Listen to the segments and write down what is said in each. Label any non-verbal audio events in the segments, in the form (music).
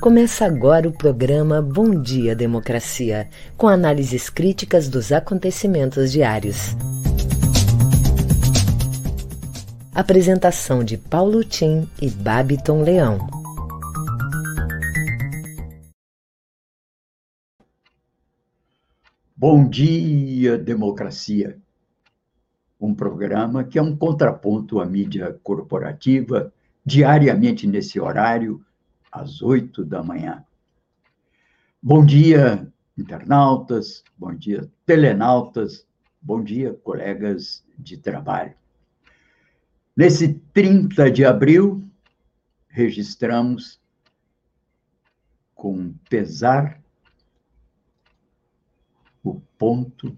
Começa agora o programa Bom Dia Democracia, com análises críticas dos acontecimentos diários. Apresentação de Paulo Tim e Babiton Leão. Bom dia, democracia. Um programa que é um contraponto à mídia corporativa, diariamente nesse horário, às oito da manhã. Bom dia, internautas, bom dia, telenautas, bom dia, colegas de trabalho. Nesse 30 de abril, registramos com pesar o ponto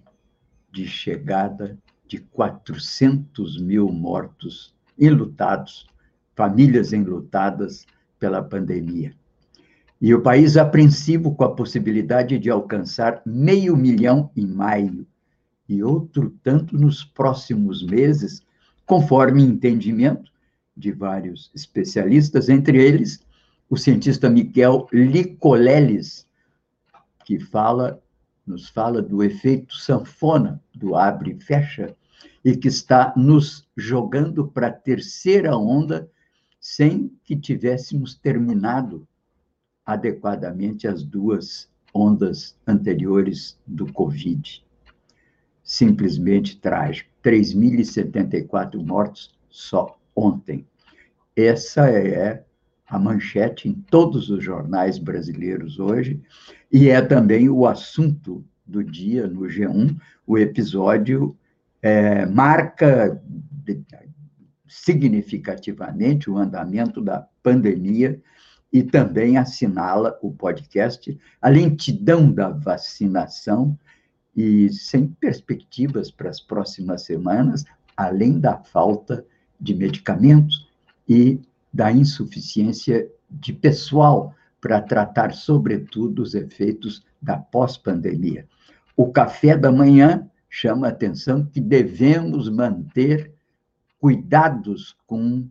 de chegada de 400 mil mortos enlutados, famílias enlutadas pela pandemia. E o país apreensivo com a possibilidade de alcançar meio milhão em maio e outro tanto nos próximos meses, conforme entendimento de vários especialistas, entre eles o cientista Miguel Licoleles, que fala, nos fala do efeito sanfona, do abre e fecha, e que está nos jogando para a terceira onda sem que tivéssemos terminado adequadamente as duas ondas anteriores do Covid. Simplesmente trágico. 3.074 mortos só ontem. Essa é a manchete em todos os jornais brasileiros hoje, e é também o assunto do dia no G1. O episódio é, marca significativamente o andamento da pandemia e também assinala o podcast a lentidão da vacinação e sem perspectivas para as próximas semanas, além da falta de medicamentos e da insuficiência de pessoal para tratar, sobretudo, os efeitos da pós-pandemia. O café da manhã chama a atenção que devemos manter cuidados com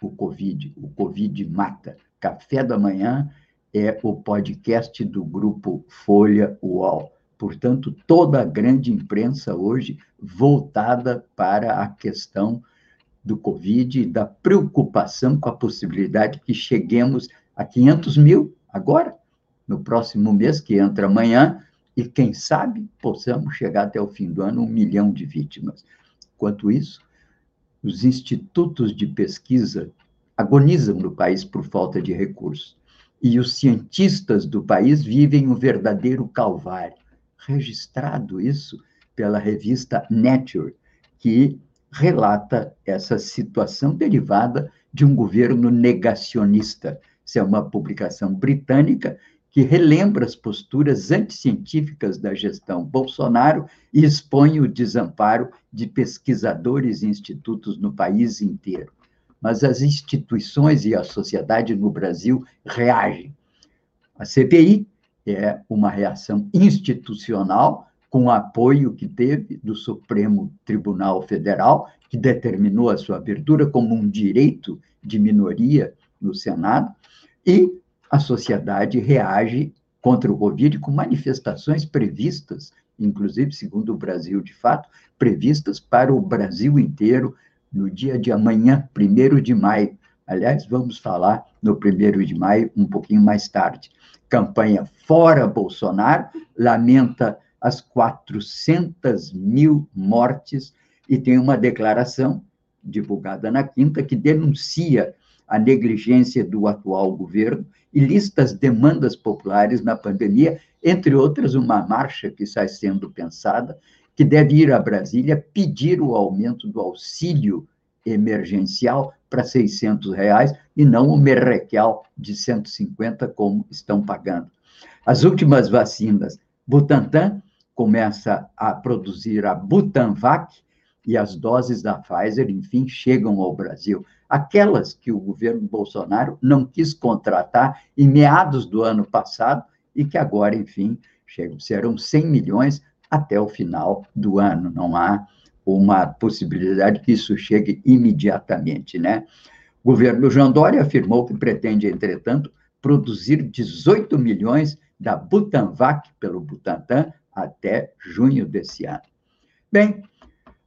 o Covid. O Covid mata. Café da Manhã é o podcast do grupo Folha UOL. Portanto, toda a grande imprensa hoje voltada para a questão do Covid e da preocupação com a possibilidade que cheguemos a 500 mil agora, no próximo mês, que entra amanhã, e quem sabe possamos chegar até o fim do ano um milhão de vítimas. Enquanto isso, os institutos de pesquisa agonizam no país por falta de recursos. E os cientistas do país vivem um verdadeiro calvário. Registrado isso pela revista Nature, que relata essa situação derivada de um governo negacionista. Isso é uma publicação britânica que relembra as posturas anticientíficas da gestão Bolsonaro e expõe o desamparo de pesquisadores e institutos no país inteiro. Mas as instituições e a sociedade no Brasil reagem. A CPI é uma reação institucional com o apoio que teve do Supremo Tribunal Federal, que determinou a sua abertura como um direito de minoria no Senado, e a sociedade reage contra o Covid com manifestações previstas, inclusive, segundo o Brasil de fato, previstas para o Brasil inteiro no dia de amanhã, 1 de maio. Aliás, vamos falar no 1 de maio um pouquinho mais tarde. Campanha Fora Bolsonaro lamenta as 400 mil mortes e tem uma declaração divulgada na quinta que denuncia a negligência do atual governo e lista as demandas populares na pandemia, entre outras, uma marcha que está sendo pensada, que deve ir a Brasília pedir o aumento do auxílio emergencial para 600 reais e não o merrequial de 150 como estão pagando. As últimas vacinas, Butantan começa a produzir a Butanvac e as doses da Pfizer, enfim, chegam ao Brasil aquelas que o governo Bolsonaro não quis contratar em meados do ano passado e que agora, enfim, chegam, serão 100 milhões até o final do ano. Não há uma possibilidade que isso chegue imediatamente, né? O governo João Dória afirmou que pretende, entretanto, produzir 18 milhões da Butanvac pelo Butantan até junho desse ano. Bem,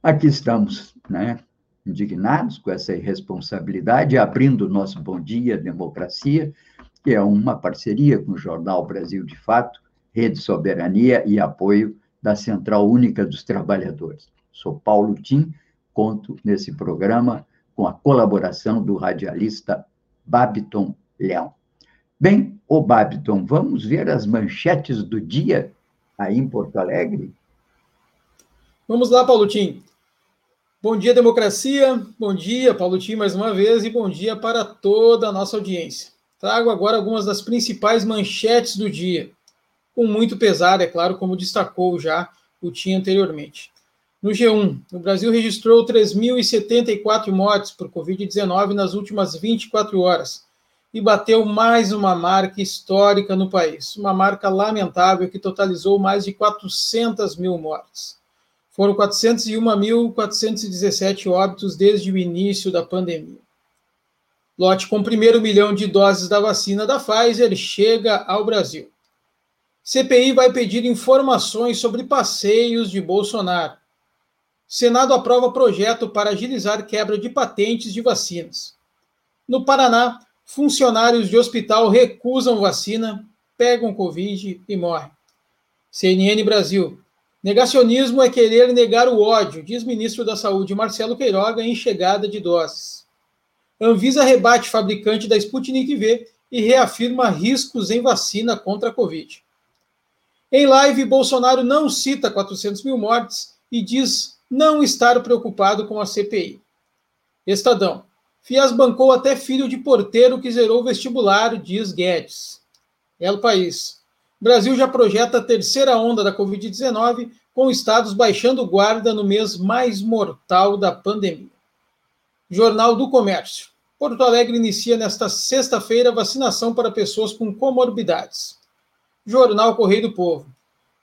aqui estamos, né, indignados com essa irresponsabilidade, abrindo o nosso Bom Dia Democracia, que é uma parceria com o Jornal Brasil de Fato, Rede Soberania e apoio da Central Única dos Trabalhadores. Sou Paulo Tim, conto nesse programa com a colaboração do radialista Babiton Leão. Bem, ô Babiton, vamos ver as manchetes do dia aí em Porto Alegre? Vamos lá, Paulo Tim. Bom dia, democracia. Bom dia, Paulo Tim, mais uma vez, e bom dia para toda a nossa audiência. Trago agora algumas das principais manchetes do dia, com muito pesar, é claro, como destacou já o Tim anteriormente. No G1, o Brasil registrou 3.074 mortes por Covid-19 nas últimas 24 horas e bateu mais uma marca histórica no país, uma marca lamentável que totalizou mais de 400 mil mortes. Foram 401.417 óbitos desde o início da pandemia. Lote com primeiro milhão de doses da vacina da Pfizer chega ao Brasil. CPI vai pedir informações sobre passeios de Bolsonaro. Senado aprova projeto para agilizar quebra de patentes de vacinas. No Paraná, funcionários de hospital recusam vacina, pegam Covid e morrem. CNN Brasil. Negacionismo é querer negar o ódio, diz ministro da Saúde Marcelo Queiroga em chegada de doses. Anvisa rebate fabricante da Sputnik V e reafirma riscos em vacina contra a Covid. Em live, Bolsonaro não cita 400 mil mortes e diz não estar preocupado com a CPI. Estadão. Fias bancou até filho de porteiro que zerou o vestibular, diz Guedes. El País. Brasil já projeta a terceira onda da Covid-19, com estados baixando guarda no mês mais mortal da pandemia. Jornal do Comércio. Porto Alegre inicia nesta sexta-feira vacinação para pessoas com comorbidades. Jornal Correio do Povo.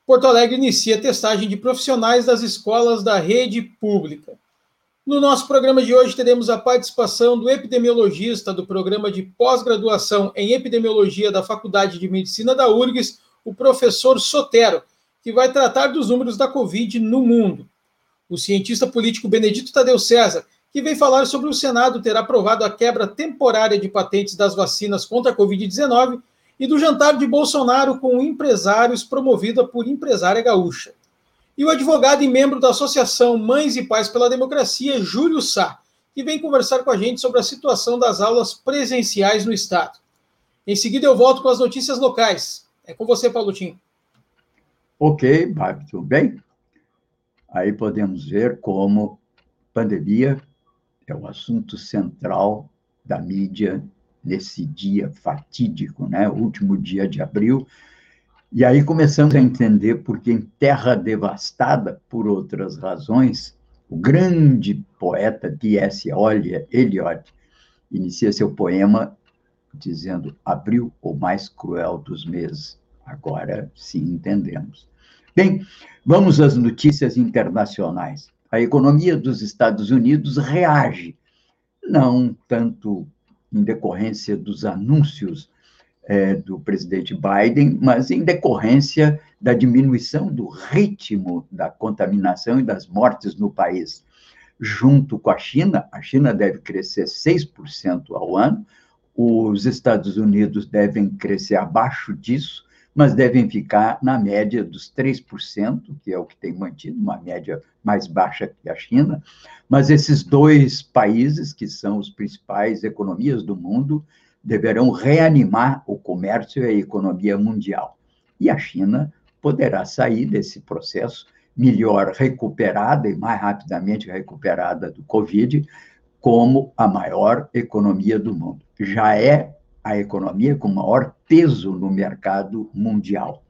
Porto Alegre inicia testagem de profissionais das escolas da rede pública. No nosso programa de hoje, teremos a participação do epidemiologista do programa de pós-graduação em epidemiologia da Faculdade de Medicina da URGS, o professor Sotero, que vai tratar dos números da Covid no mundo. O cientista político Benedito Tadeu César, que vem falar sobre o Senado ter aprovado a quebra temporária de patentes das vacinas contra a Covid-19 e do jantar de Bolsonaro com empresários promovida por empresária gaúcha. E o advogado e membro da Associação Mães e Pais pela Democracia, Júlio Sá, que vem conversar com a gente sobre a situação das aulas presenciais no Estado. Em seguida, eu volto com as notícias locais. É com você, Paulo Tim. Ok, Bárbara, tudo bem? Aí podemos ver como pandemia é o assunto central da mídia nesse dia fatídico, né? O último dia de abril. E aí começamos a entender porque em Terra Devastada, por outras razões, o grande poeta T.S. Eliot inicia seu poema dizendo abril, o mais cruel dos meses. Agora sim entendemos. Bem, vamos às notícias internacionais. A economia dos Estados Unidos reage, não tanto em decorrência dos anúncios é, do presidente Biden, mas em decorrência da diminuição do ritmo da contaminação e das mortes no país. Junto com a China, a China deve crescer 6% ao ano, os Estados Unidos devem crescer abaixo disso, mas devem ficar na média dos 3%, que é o que tem mantido, uma média mais baixa que a China. Mas esses dois países, que são os principais economias do mundo, deverão reanimar o comércio e a economia mundial. E a China poderá sair desse processo melhor recuperada e mais rapidamente recuperada do Covid, como a maior economia do mundo. Já é a economia com maior peso no mercado mundial.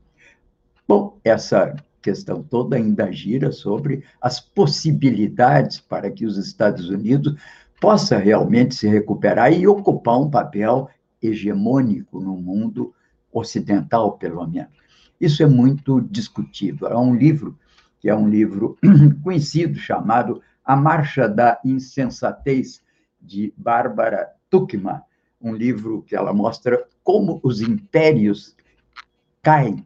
Bom, essa questão toda ainda gira sobre as possibilidades para que os Estados Unidos possa realmente se recuperar e ocupar um papel hegemônico no mundo ocidental, pelo menos. Isso é muito discutido. Há um livro, que é um livro (clears throat) conhecido, chamado A Marcha da Insensatez, de Bárbara Tuckman, um livro que ela mostra como os impérios caem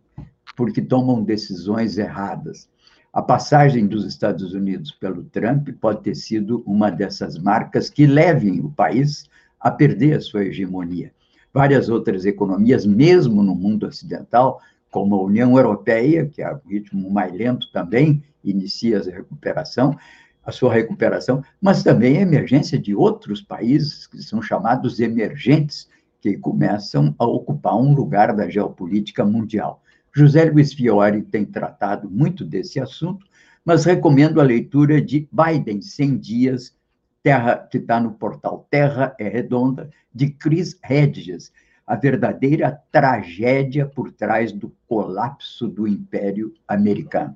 porque tomam decisões erradas. A passagem dos Estados Unidos pelo Trump pode ter sido uma dessas marcas que levem o país a perder a sua hegemonia. Várias outras economias, mesmo no mundo ocidental, como a União Europeia, que é o ritmo mais lento também, inicia a recuperação, a sua recuperação, mas também a emergência de outros países que são chamados emergentes, que começam a ocupar um lugar da geopolítica mundial. José Luiz Fiore tem tratado muito desse assunto, mas recomendo a leitura de Biden, 100 Dias, Terra, que está no portal Terra é Redonda, de Chris Hedges, a verdadeira tragédia por trás do colapso do Império Americano.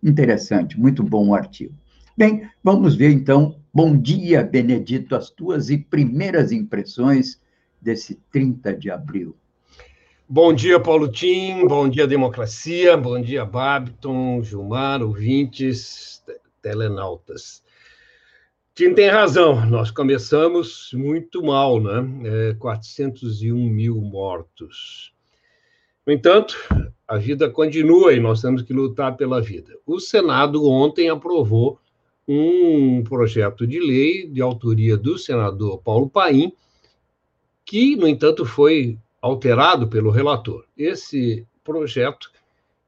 Interessante, muito bom o artigo. Bem, vamos ver então. Bom dia, Benedito, as tuas primeiras impressões desse 30 de abril. Bom dia, Paulo Tim, bom dia, democracia, bom dia, Babiton, Gilmar, ouvintes, telenautas. Tim tem razão, nós começamos muito mal, né? É, 401 mil mortos. No entanto, a vida continua e nós temos que lutar pela vida. O Senado ontem aprovou um projeto de lei de autoria do senador Paulo Paim, que, no entanto, foi alterado pelo relator. Esse projeto,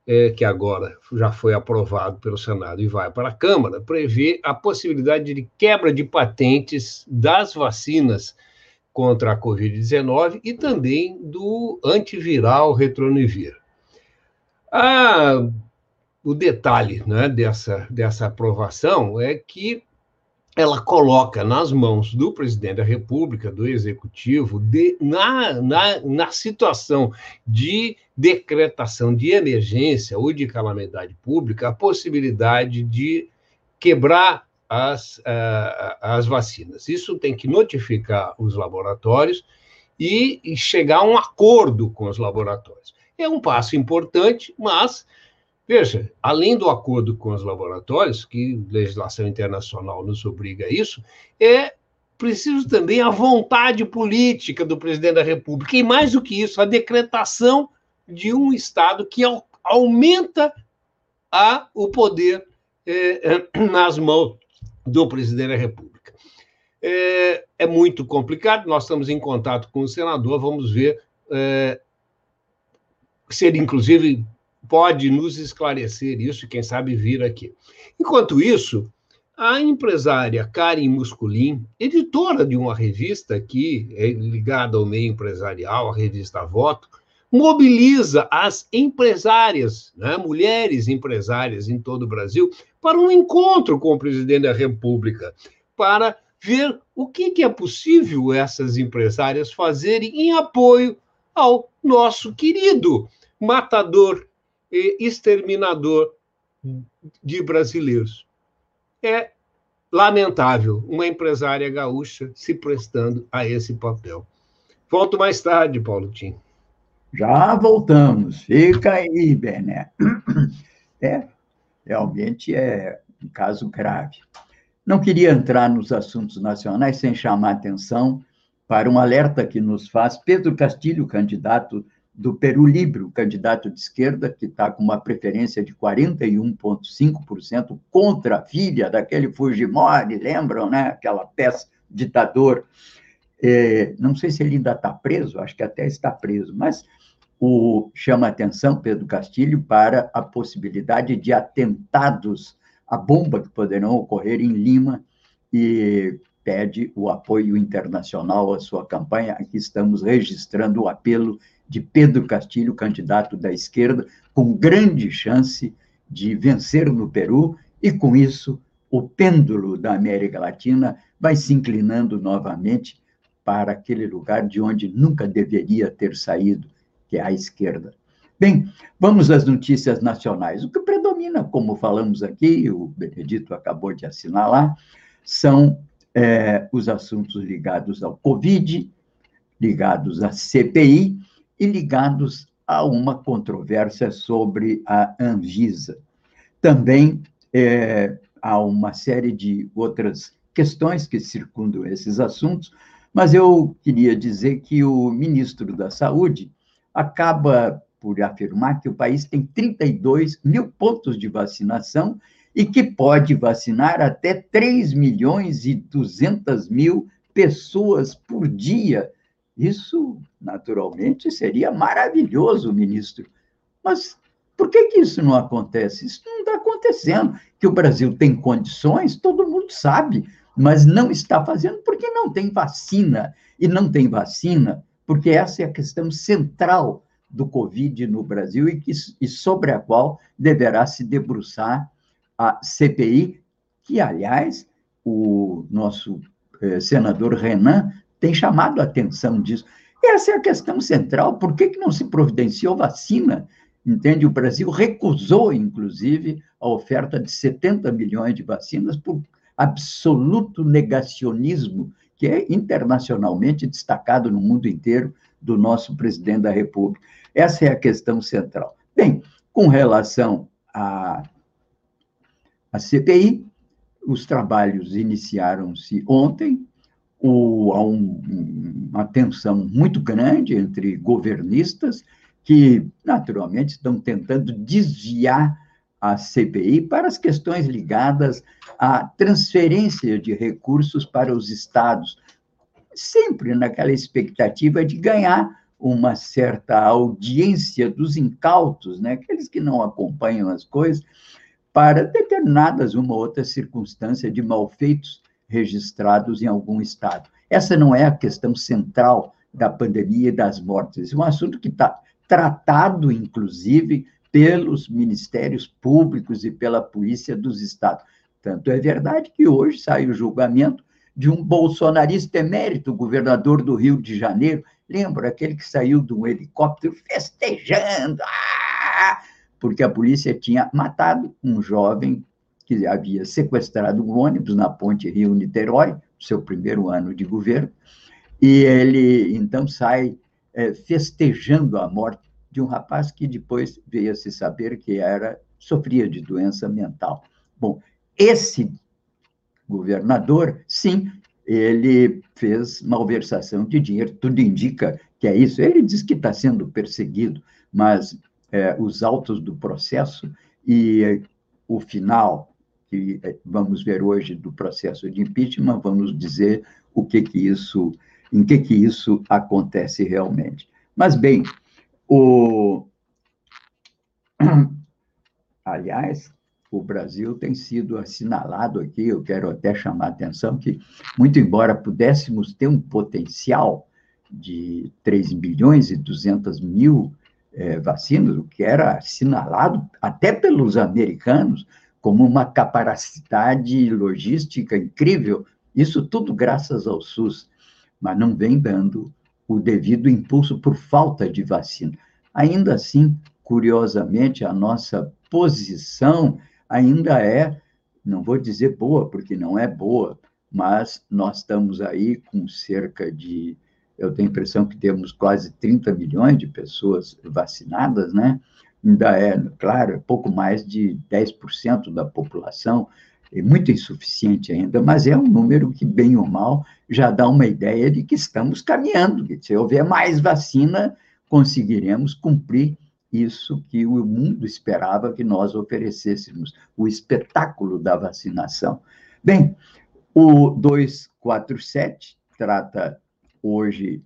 é, que agora já foi aprovado pelo Senado e vai para a Câmara, prevê a possibilidade de quebra de patentes das vacinas contra a Covid-19 e também do antiviral Retronivir. Ah, o detalhe né, dessa, dessa aprovação é que ela coloca nas mãos do presidente da República, do Executivo, de, na, na, na situação de decretação de emergência ou de calamidade pública, a possibilidade de quebrar as, uh, as vacinas. Isso tem que notificar os laboratórios e, e chegar a um acordo com os laboratórios. É um passo importante, mas Veja, além do acordo com os laboratórios, que legislação internacional nos obriga a isso, é preciso também a vontade política do presidente da República. E mais do que isso, a decretação de um Estado que aumenta a, o poder é, (clears throat) nas mãos do presidente da República. É, é, muito complicado, nós estamos em contato com o senador, vamos ver é, se ele, inclusive, pode nos esclarecer isso, quem sabe vir aqui. Enquanto isso, a empresária Karen Musculin, editora de uma revista aqui, é ligada ao meio empresarial, a revista Voto, mobiliza as empresárias, né, mulheres empresárias em todo o Brasil, para um encontro com o presidente da República, para ver o que, que é possível essas empresárias fazerem em apoio ao nosso querido matador e exterminador de brasileiros. É lamentável uma empresária gaúcha se prestando a esse papel. Volto mais tarde, Paulo Tim. Já voltamos. Fica aí, Bené. É, realmente é um caso grave. Não queria entrar nos assuntos nacionais sem chamar atenção para um alerta que nos faz Pedro Castilho, candidato do Peru Libre, o candidato de esquerda, que está com uma preferência de 41,5% contra a filha daquele Fujimori, lembram, né? Aquela peça ditador. É, não sei se ele ainda está preso, acho que até está preso, mas o, chama atenção, Pedro Castilho, para a possibilidade de atentados à bomba que poderão ocorrer em Lima e pede o apoio internacional à sua campanha. Aqui estamos registrando o apelo de Pedro Castilho, candidato da esquerda, com grande chance de vencer no Peru, e com isso o pêndulo da América Latina vai se inclinando novamente para aquele lugar de onde nunca deveria ter saído, que é a esquerda. Bem, vamos às notícias nacionais. O que predomina, como falamos aqui, o Benedito acabou de assinalar, são é, os assuntos ligados ao Covid, ligados à CPI e ligados a uma controvérsia sobre a Anvisa. Também é, há uma série de outras questões que circundam esses assuntos, Mas eu queria dizer que o ministro da Saúde acaba por afirmar que o país tem 32 mil pontos de vacinação e que pode vacinar até 3 milhões e 200 mil pessoas por dia. Isso, naturalmente, seria maravilhoso, ministro. Mas por que, que isso não acontece? Isso não está acontecendo. Que o Brasil tem condições, todo mundo sabe, mas não está fazendo porque não tem vacina. E não tem vacina porque essa é a questão central do Covid no Brasil e, que, e sobre a qual deverá se debruçar a CPI, que, aliás, o nosso eh, senador Renan tem chamado a atenção disso. Essa é a questão central. Por que, que não se providenciou vacina? Entende? O Brasil recusou, inclusive, a oferta de 70 milhões de vacinas por absoluto negacionismo, que é internacionalmente destacado no mundo inteiro, do nosso presidente da República. Essa é a questão central. Bem, com relação à, à CPI, os trabalhos iniciaram-se ontem, o, há um, uma tensão muito grande entre governistas que, naturalmente, estão tentando desviar a CPI para as questões ligadas à transferência de recursos para os estados, sempre naquela expectativa de ganhar uma certa audiência dos incautos, né? aqueles que não acompanham as coisas, para determinadas uma outra circunstância de malfeitos registrados em algum estado. Essa não é a questão central da pandemia e das mortes. É um assunto que está tratado, inclusive, pelos ministérios públicos e pela polícia dos estados. Tanto é verdade que hoje sai o julgamento de um bolsonarista emérito, governador do Rio de Janeiro, lembra aquele que saiu de um helicóptero festejando, ah! porque a polícia tinha matado um jovem que havia sequestrado um ônibus na ponte Rio-Niterói, seu primeiro ano de governo, e ele então sai é, festejando a morte de um rapaz que depois veio a se saber que era sofria de doença mental. Bom, esse governador, sim, ele fez malversação de dinheiro, tudo indica que é isso. Ele diz que está sendo perseguido, mas é, os autos do processo e o final, que é, vamos ver hoje do processo de impeachment, vamos dizer o que que isso, em que que isso acontece realmente. Mas, bem, o... (clears throat) Aliás, o Brasil tem sido assinalado aqui, eu quero até chamar a atenção que, muito embora pudéssemos ter um potencial de 3 bilhões e 200 mil é, vacinas, o que era assinalado até pelos americanos como uma capacidade logística incrível, isso tudo graças ao SUS, mas não vem dando o devido impulso por falta de vacina. Ainda assim, curiosamente, a nossa posição ainda é, não vou dizer boa, porque não é boa, mas nós estamos aí com cerca de, eu tenho a impressão que temos quase 30 milhões de pessoas vacinadas, né? Ainda é, claro, pouco mais de 10% da população, é muito insuficiente ainda, mas é um número que, bem ou mal, já dá uma ideia de que estamos caminhando, se houver mais vacina, conseguiremos cumprir isso que o mundo esperava que nós oferecêssemos, o espetáculo da vacinação. Bem, o 247 trata hoje,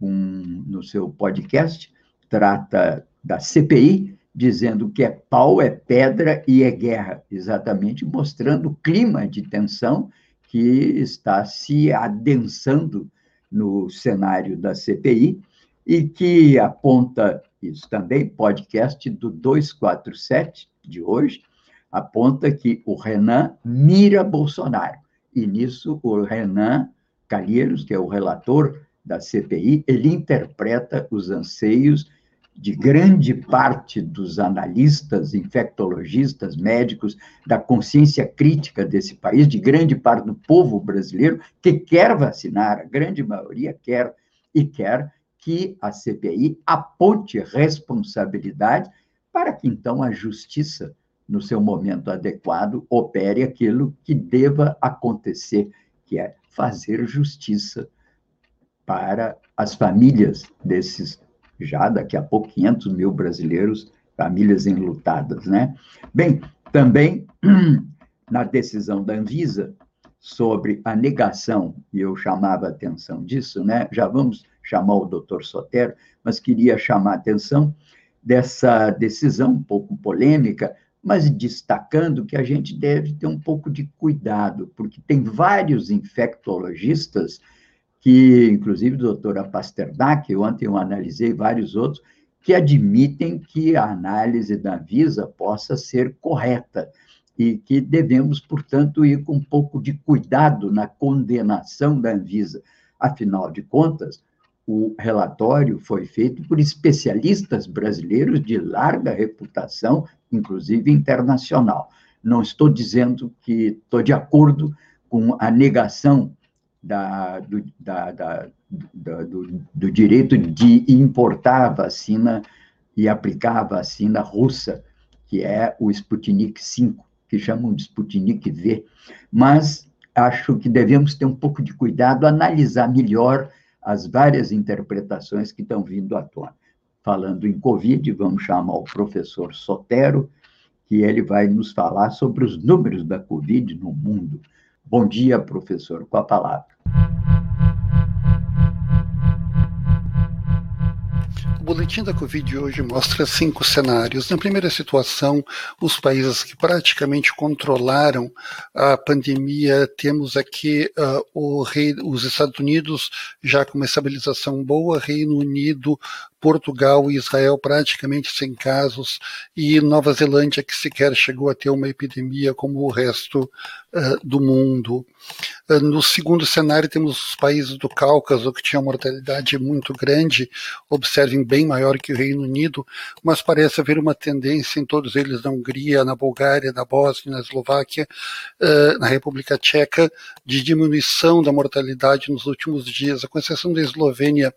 um, no seu podcast, trata da CPI, dizendo que é pau, é pedra e é guerra, exatamente mostrando o clima de tensão que está se adensando no cenário da CPI e que aponta, isso também, podcast do 247 de hoje, aponta que o Renan mira Bolsonaro. E nisso o Renan Calheiros, que é o relator da CPI, ele interpreta os anseios de grande parte dos analistas, infectologistas, médicos, da consciência crítica desse país, de grande parte do povo brasileiro que quer vacinar, a grande maioria quer, e quer que a CPI aponte responsabilidade para que então a justiça, no seu momento adequado, opere aquilo que deva acontecer, que é fazer justiça para as famílias desses, já daqui a pouco, 500 mil brasileiros, famílias enlutadas, né? Bem, também (clears throat) na decisão da Anvisa sobre a negação, e eu chamava a atenção disso, né? Já vamos chamar o doutor Sotero, mas queria chamar a atenção dessa decisão um pouco polêmica, mas destacando que a gente deve ter um pouco de cuidado, porque tem vários infectologistas que, inclusive, doutora Pasternak, ontem eu analisei vários outros, que admitem que a análise da Visa possa ser correta e que devemos, portanto, ir com um pouco de cuidado na condenação da Anvisa. Afinal de contas, o relatório foi feito por especialistas brasileiros de larga reputação, inclusive internacional. Não estou dizendo que estou de acordo com a negação da, do, da, da, do, do direito de importar vacina e aplicar a vacina russa, que é o Sputnik V que chamam de Sputnik V, mas acho que devemos ter um pouco de cuidado, analisar melhor as várias interpretações que estão vindo à tona. Falando em Covid, vamos chamar o professor Sotero, que ele vai nos falar sobre os números da Covid no mundo. Bom dia, professor, com a palavra. boletim da Covid hoje mostra cinco cenários. Na primeira situação, os países que praticamente controlaram a pandemia, temos aqui uh, rei, os Estados Unidos já com uma estabilização boa, Reino Unido Portugal e Israel praticamente sem casos, e Nova Zelândia, que sequer chegou a ter uma epidemia como o resto uh, do mundo. Uh, no segundo cenário, temos os países do Cáucaso, que tinham mortalidade muito grande, observem bem maior que o Reino Unido, mas parece haver uma tendência em todos eles, na Hungria, na Bulgária, na Bósnia, na Eslováquia, uh, na República Tcheca, de diminuição da mortalidade nos últimos dias, com exceção da Eslovênia,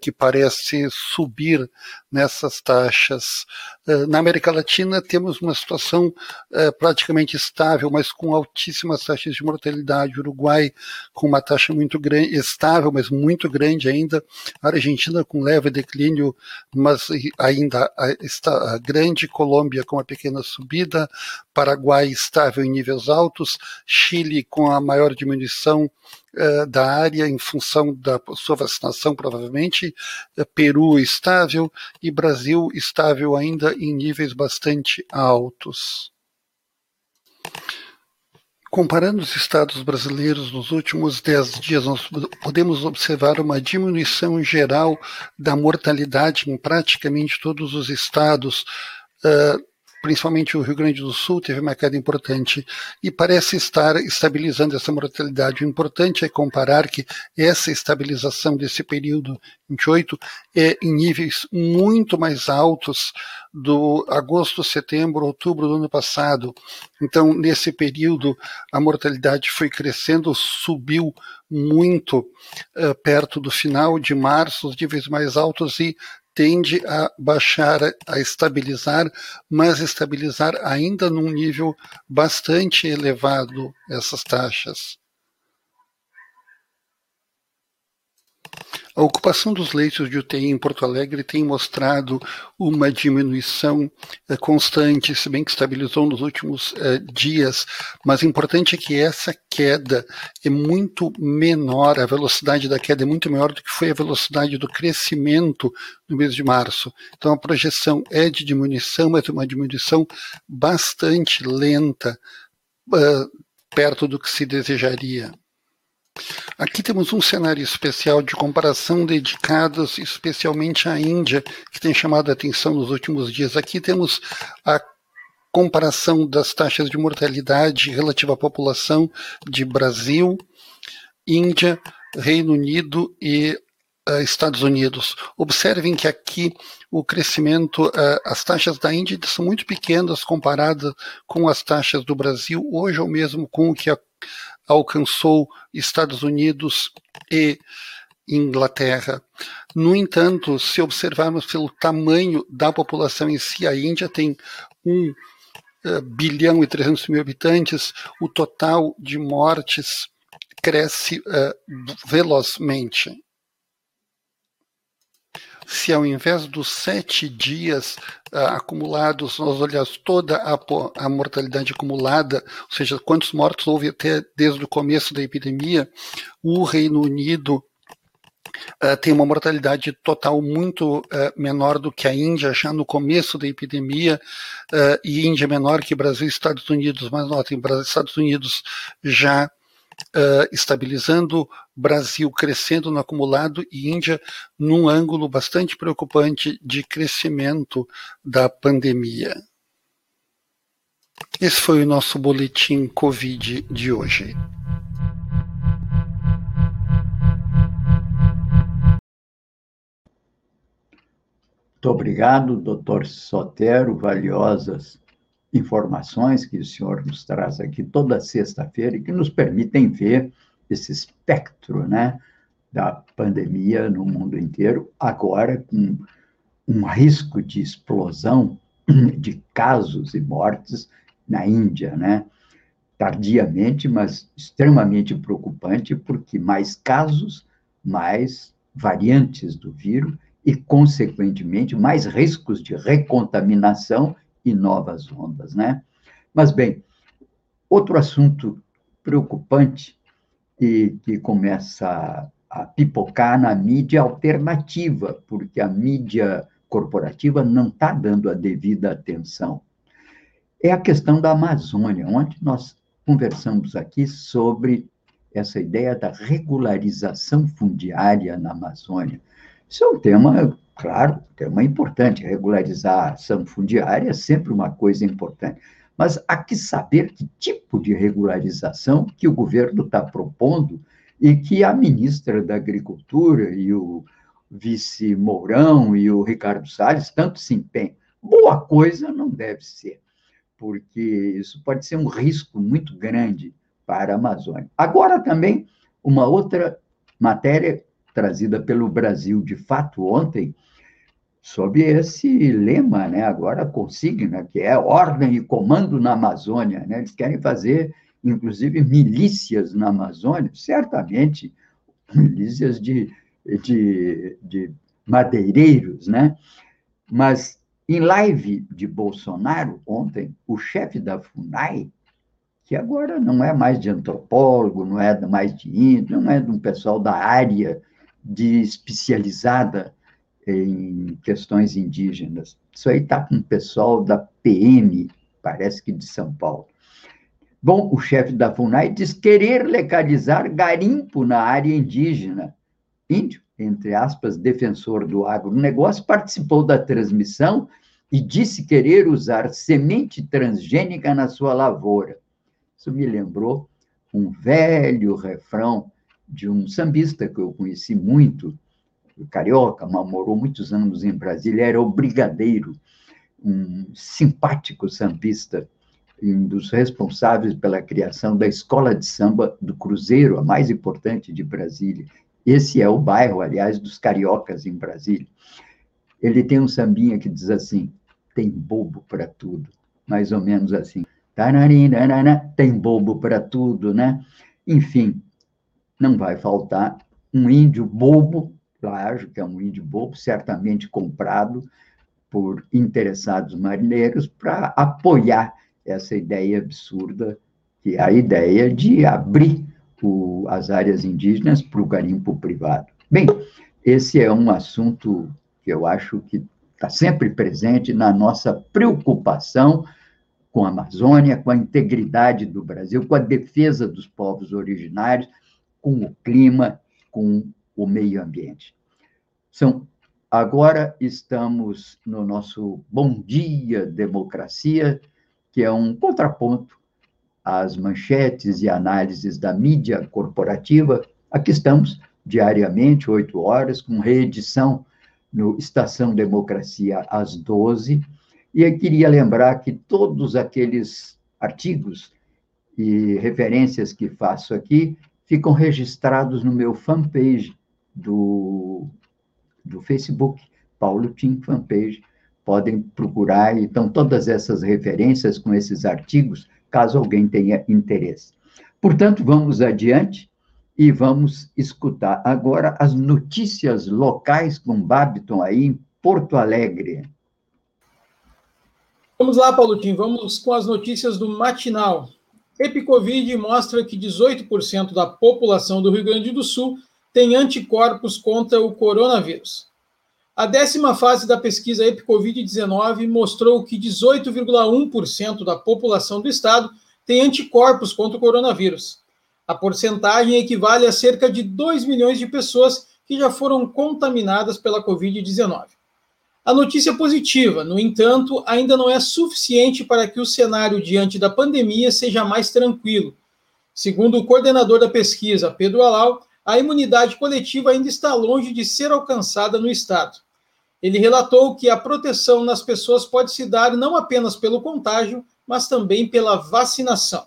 que parece subir nessas taxas. Eh, na América Latina temos uma situação eh, praticamente estável, mas com altíssimas taxas de mortalidade. Uruguai com uma taxa muito grande, estável, mas muito grande ainda. Argentina com leve declínio, mas ainda está grande. Colômbia com uma pequena subida. Paraguai estável em níveis altos. Chile com a maior diminuição eh, da área em função da sua vacinação, provavelmente, Peru estável e Brasil estável ainda em níveis bastante altos. Comparando os estados brasileiros nos últimos dez dias, nós podemos observar uma diminuição geral da mortalidade em praticamente todos os estados. Uh, principalmente o Rio Grande do Sul, teve uma queda importante e parece estar estabilizando essa mortalidade. O importante é comparar que essa estabilização desse período 28 é em níveis muito mais altos do agosto, setembro, outubro do ano passado. Então, nesse período, a mortalidade foi crescendo, subiu muito uh, perto do final de março, os níveis mais altos, e tende a baixar, a estabilizar, mas estabilizar ainda num nível bastante elevado essas taxas. A ocupação dos leitos de UTI em Porto Alegre tem mostrado uma diminuição eh, constante, se bem que estabilizou nos últimos eh, dias, mas o importante é que essa queda é muito menor, a velocidade da queda é muito maior do que foi a velocidade do crescimento no mês de março. Então a projeção é de diminuição, mas uma diminuição bastante lenta, uh, perto do que se desejaria. Aqui temos um cenário especial de comparação dedicados especialmente à Índia, que tem chamado a atenção nos últimos dias. Aqui temos a comparação das taxas de mortalidade relativa à população de Brasil, Índia, Reino Unido e uh, Estados Unidos. Observem que aqui o crescimento, uh, as taxas da Índia são muito pequenas comparadas com as taxas do Brasil, hoje ou mesmo com o que a alcançou Estados Unidos e Inglaterra. No entanto, se observarmos pelo tamanho da população em si, a Índia tem um uh, bilhão e 300 mil habitantes, o total de mortes cresce uh, velozmente. Se ao invés dos sete dias uh, acumulados, nós olhamos toda a, a, mortalidade acumulada, ou seja, quantos mortos houve até desde o começo da epidemia, o Reino Unido Uh, tem uma mortalidade total muito uh, menor do que a Índia, já no começo da epidemia, e Índia menor que Brasil e Estados Unidos, mas notem, Brasil e Estados Unidos já estabilizando, Brasil crescendo no acumulado e Índia num ângulo bastante preocupante de crescimento da pandemia. Esse foi o nosso boletim Covid de hoje. Muito obrigado, doutor Sotero, valiosas informações que o senhor nos traz aqui toda sexta-feira e que nos permitem ver esse espectro né, da pandemia no mundo inteiro, agora com um risco de explosão (clears throat) de casos e mortes na Índia, né? Tardiamente, mas extremamente preocupante, porque mais casos, mais variantes do vírus e, consequentemente, mais riscos de recontaminação e novas ondas, né? Mas, bem, outro assunto preocupante e que começa a pipocar na mídia alternativa, porque a mídia corporativa não está dando a devida atenção. É a questão da Amazônia. Ontem nós conversamos aqui sobre essa ideia da regularização fundiária na Amazônia. Isso é um tema, claro, tema importante. Regularizar a ação fundiária é sempre uma coisa importante. Mas há que saber que tipo de regularização que o governo está propondo e que a ministra da Agricultura e o vice Mourão e o Ricardo Salles tanto se empenham. Boa coisa não deve ser, porque isso pode ser um risco muito grande para a Amazônia. Agora também, uma outra matéria trazida pelo Brasil de fato ontem, sob esse lema, né, agora consigna, que é ordem e comando na Amazônia. Né? Eles querem fazer, inclusive, milícias na Amazônia, certamente milícias de, de, de madeireiros, né? Mas em live de Bolsonaro, ontem, o chefe da FUNAI, que agora não é mais de antropólogo, não é mais de índio, não é de um pessoal da área de especializada em questões indígenas. Isso aí está com o pessoal da PM, parece que de São Paulo. Bom, o chefe da FUNAI diz querer legalizar garimpo na área indígena. Índio, entre aspas, defensor do agronegócio, participou da transmissão e disse querer usar semente transgênica na sua lavoura. Isso me lembrou um velho refrão de um sambista que eu conheci muito, carioca, morou muitos anos em Brasília, era o Brigadeiro, um simpático sambista, um dos responsáveis pela criação da escola de samba do Cruzeiro, a mais importante de Brasília. Esse é o bairro, aliás, dos cariocas em Brasília. Ele tem um sambinha que diz assim: tem bobo para tudo, mais ou menos assim. Tem bobo para tudo, né? Enfim, não vai faltar um índio bobo, plágio, que é um índio bobo, certamente comprado por interessados marinheiros para apoiar essa ideia absurda, que é a ideia de abrir o, as áreas indígenas para o garimpo privado. Bem, esse é um assunto que eu acho que está sempre presente na nossa preocupação com a Amazônia, com a integridade do Brasil, com a defesa dos povos originários, com o clima, com o meio ambiente. São, agora estamos no nosso Bom Dia Democracia, que é um contraponto às manchetes e análises da mídia corporativa. Aqui estamos diariamente, oito horas, com reedição no Estação Democracia às 12. E eu queria lembrar que todos aqueles artigos e referências que faço aqui ficam registrados no meu fanpage do, do Facebook, Paulo Tim Fanpage. Podem procurar, então, todas essas referências com esses artigos, caso alguém tenha interesse. Portanto, vamos adiante. e vamos escutar agora as notícias locais com Babiton aí em Porto Alegre. Vamos lá, Paulo Tim, vamos com as notícias do matinal. Epicovid mostra que 18% da população do Rio Grande do Sul tem anticorpos contra o coronavírus. A décima fase da pesquisa Epicovid-19 mostrou que 18,1% da população do estado tem anticorpos contra o coronavírus. A porcentagem equivale a cerca de 2 milhões de pessoas que já foram contaminadas pela Covid-19. A notícia é positiva, no entanto, ainda não é suficiente para que o cenário diante da pandemia seja mais tranquilo. Segundo o coordenador da pesquisa, Pedro Alau, a imunidade coletiva ainda está longe de ser alcançada no Estado. Ele relatou que a proteção nas pessoas pode se dar não apenas pelo contágio, mas também pela vacinação.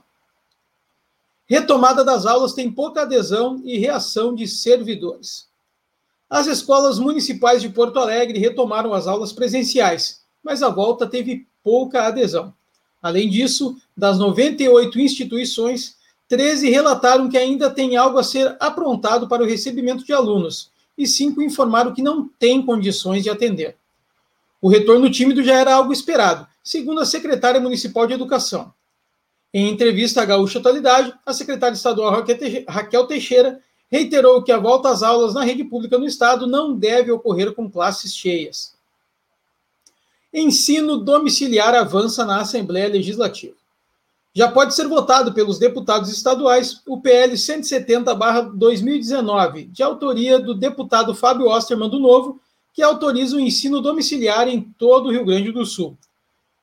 Retomada das aulas tem pouca adesão e reação de servidores. As escolas municipais de Porto Alegre retomaram as aulas presenciais, mas a volta teve pouca adesão. Além disso, das 98 instituições, 13 relataram que ainda tem algo a ser aprontado para o recebimento de alunos, e cinco informaram que não têm condições de atender. O retorno tímido já era algo esperado, segundo a secretária municipal de Educação. Em entrevista à Gaúcha Atualidade, a secretária estadual Raquel Teixeira reiterou que a volta às aulas na rede pública no estado não deve ocorrer com classes cheias. Ensino domiciliar avança na Assembleia Legislativa. Já pode ser votado pelos deputados estaduais o PL 170/2019, de autoria do deputado Fábio Osterman do Novo, que autoriza o ensino domiciliar em todo o Rio Grande do Sul.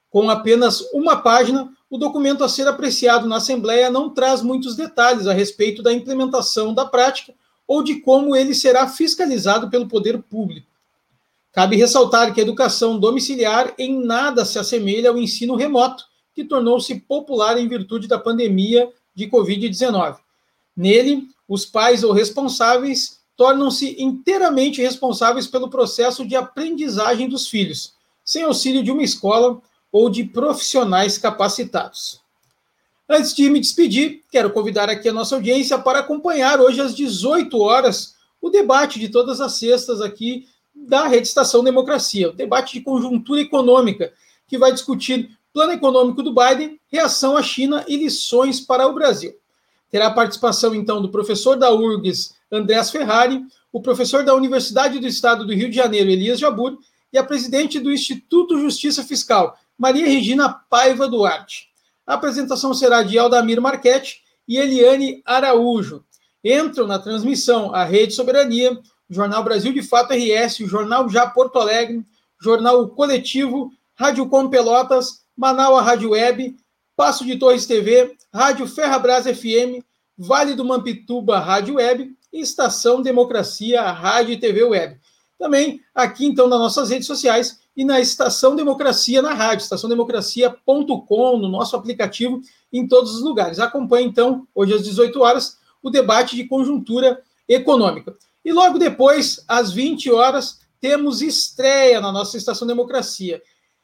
Com apenas uma página, o documento a ser apreciado na Assembleia não traz muitos detalhes a respeito da implementação da prática ou de como ele será fiscalizado pelo poder público. Cabe ressaltar que a educação domiciliar em nada se assemelha ao ensino remoto, que tornou-se popular em virtude da pandemia de Covid-19. Nele, os pais ou responsáveis tornam-se inteiramente responsáveis pelo processo de aprendizagem dos filhos, sem auxílio de uma escola ou de profissionais capacitados. Antes de me despedir, quero convidar aqui a nossa audiência para acompanhar hoje às 18 horas o debate de todas as sextas aqui da Rede Estação Democracia, o debate de conjuntura econômica, que vai discutir plano econômico do Biden, reação à China e lições para o Brasil. Terá a participação, então, do professor da URGS, Andrés Ferrari, o professor da Universidade do Estado do Rio de Janeiro, Elias Jabur, e a presidente do Instituto Justiça Fiscal, Maria Regina Paiva Duarte. A apresentação será de Aldamir Marchetti e Eliane Araújo. Entram na transmissão a Rede Soberania, Jornal Brasil de Fato RS, Jornal Já Porto Alegre, Jornal Coletivo, Rádio Com Pelotas, Manaus Rádio Web, Passo de Torres TV, Rádio Ferrabras FM, Vale do Mampituba Rádio Web e Estação Democracia Rádio e TV Web. Também aqui, então, nas nossas redes sociais e na Estação Democracia na rádio, estaçãodemocracia.com, no nosso aplicativo, em todos os lugares. Acompanhe, então, hoje às 18 horas, o debate de conjuntura econômica. E logo depois, às 20 horas, temos estreia na nossa Estação Democracia.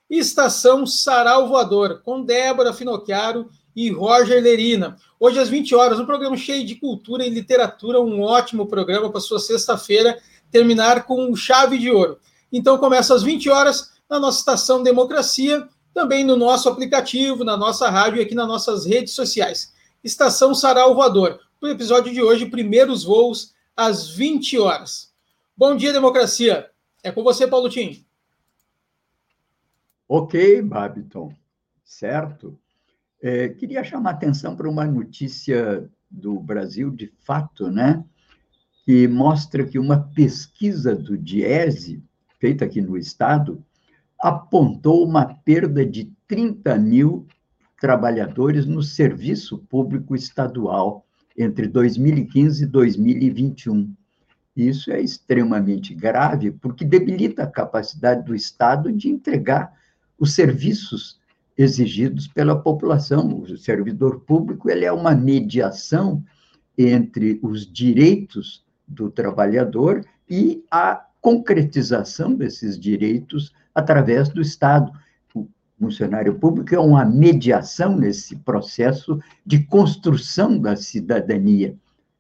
Estação Sarau Voador, com Débora Finocchiaro e Roger Lerina. Hoje às 20 horas, um programa cheio de cultura e literatura, um ótimo programa para sua sexta-feira terminar com chave de ouro. Então começa às 20 horas na nossa estação Democracia, também no nosso aplicativo, na nossa rádio e aqui nas nossas redes sociais. Estação Sarau Voador. O episódio de hoje, primeiros voos às 20 horas. Bom dia, democracia. É com você, Paulo Tim. Ok, Babiton. Certo. É, queria chamar atenção para uma notícia do Brasil de fato, né? Que mostra que uma pesquisa do Diese feita aqui no Estado, apontou uma perda de 30 mil trabalhadores no serviço público estadual entre 2015 e 2021. Isso é extremamente grave, porque debilita a capacidade do Estado de entregar os serviços exigidos pela população. O servidor público ele é uma mediação entre os direitos do trabalhador e a concretização desses direitos através do Estado. O funcionário público é uma mediação nesse processo de construção da cidadania.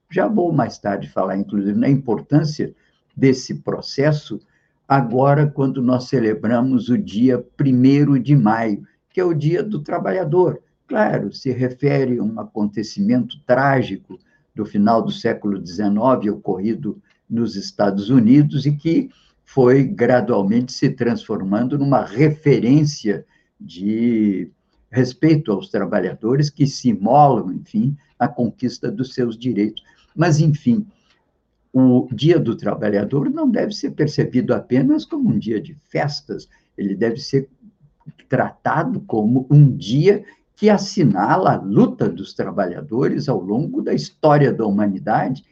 Já vou mais tarde falar, inclusive, na importância desse processo, agora, quando nós celebramos o dia 1 de maio, que é o Dia do Trabalhador. Claro, se refere a um acontecimento trágico do final do século XIX, ocorrido nos Estados Unidos, e que foi gradualmente se transformando numa referência de respeito aos trabalhadores que se imolam, enfim, a conquista dos seus direitos. Mas, enfim, o Dia do Trabalhador não deve ser percebido apenas como um dia de festas, ele deve ser tratado como um dia que assinala a luta dos trabalhadores ao longo da história da humanidade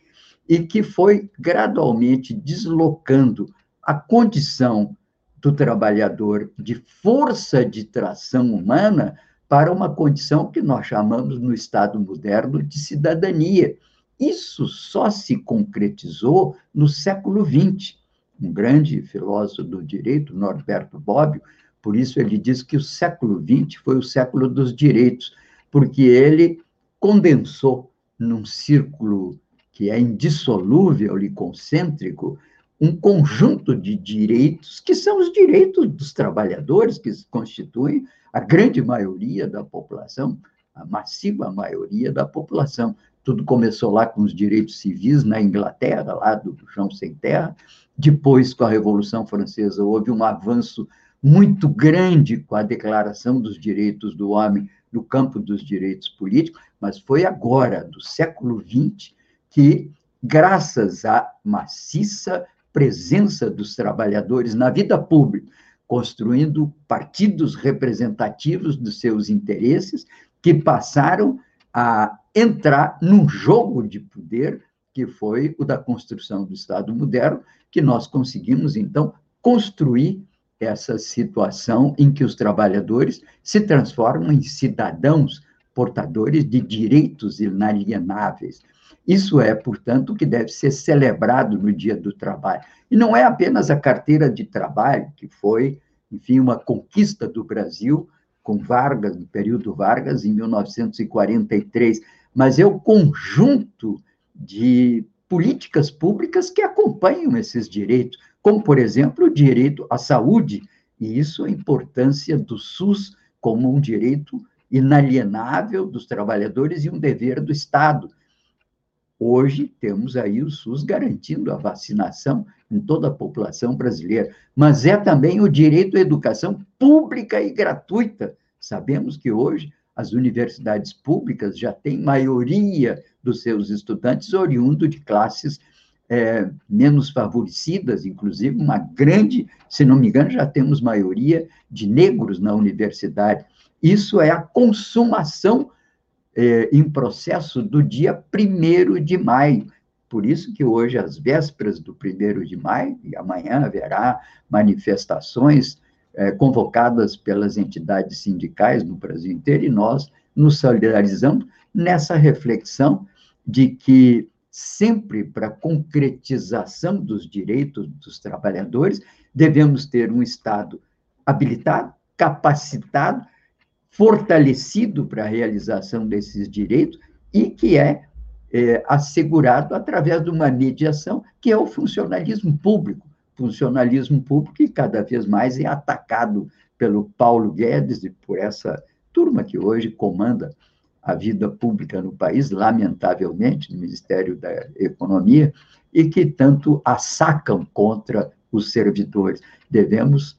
e que foi gradualmente deslocando a condição do trabalhador de força de tração humana para uma condição que nós chamamos no Estado moderno de cidadania. Isso só se concretizou no século XX. Um grande filósofo do direito, Norberto Bobbio, por isso ele diz que o século XX foi o século dos direitos, porque ele condensou num círculo que é indissolúvel e concêntrico um conjunto de direitos que são os direitos dos trabalhadores, que constituem a grande maioria da população, a massiva maioria da população. Tudo começou lá com os direitos civis na Inglaterra, lá do chão sem terra. Depois, com a Revolução Francesa, houve um avanço muito grande com a Declaração dos Direitos do Homem no campo dos direitos políticos, mas foi agora, do século XX, que, graças à maciça presença dos trabalhadores na vida pública, construindo partidos representativos dos seus interesses, que passaram a entrar num jogo de poder que foi o da construção do Estado moderno, que nós conseguimos, então, construir essa situação em que os trabalhadores se transformam em cidadãos portadores de direitos inalienáveis. Isso é, portanto, que deve ser celebrado no Dia do Trabalho. E não é apenas a carteira de trabalho, que foi, enfim, uma conquista do Brasil com Vargas, no período Vargas, em 1943, mas é o conjunto de políticas públicas que acompanham esses direitos, como, por exemplo, o direito à saúde, e isso a importância do SUS como um direito inalienável dos trabalhadores e um dever do Estado. Hoje temos aí o SUS garantindo a vacinação em toda a população brasileira, mas é também o direito à educação pública e gratuita. Sabemos que hoje as universidades públicas já têm maioria dos seus estudantes oriundo de classes é, menos favorecidas, inclusive uma grande, se não me engano, já temos maioria de negros na universidade. Isso é a consumação é, em processo do dia 1 de maio. Por isso que hoje, às vésperas do 1 de maio, e amanhã haverá manifestações é, convocadas pelas entidades sindicais no Brasil inteiro, e nós nos solidarizamos nessa reflexão de que sempre para concretização dos direitos dos trabalhadores, devemos ter um Estado habilitado, capacitado fortalecido para a realização desses direitos e que é, é, assegurado através de uma mediação, que é o funcionalismo público. Funcionalismo público que cada vez mais é atacado pelo Paulo Guedes e por essa turma que hoje comanda a vida pública no país, lamentavelmente, no Ministério da Economia, e que tanto assacam contra os servidores. Devemos,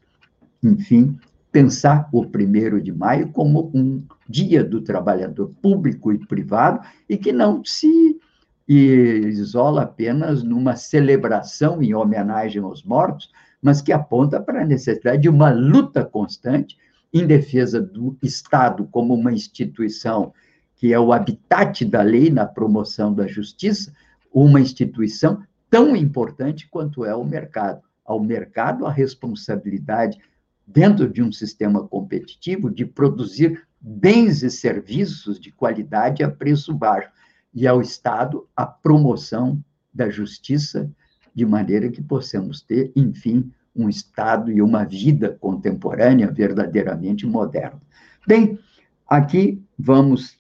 enfim, pensar o primeiro de maio como um dia do trabalhador público e privado e que não se isola apenas numa celebração em homenagem aos mortos, mas que aponta para a necessidade de uma luta constante em defesa do Estado como uma instituição que é o habitat da lei na promoção da justiça, uma instituição tão importante quanto é o mercado. Ao mercado, a responsabilidade dentro de um sistema competitivo, de produzir bens e serviços de qualidade a preço baixo, e ao Estado a promoção da justiça, de maneira que possamos ter, enfim, um Estado e uma vida contemporânea verdadeiramente moderna. Bem, aqui vamos,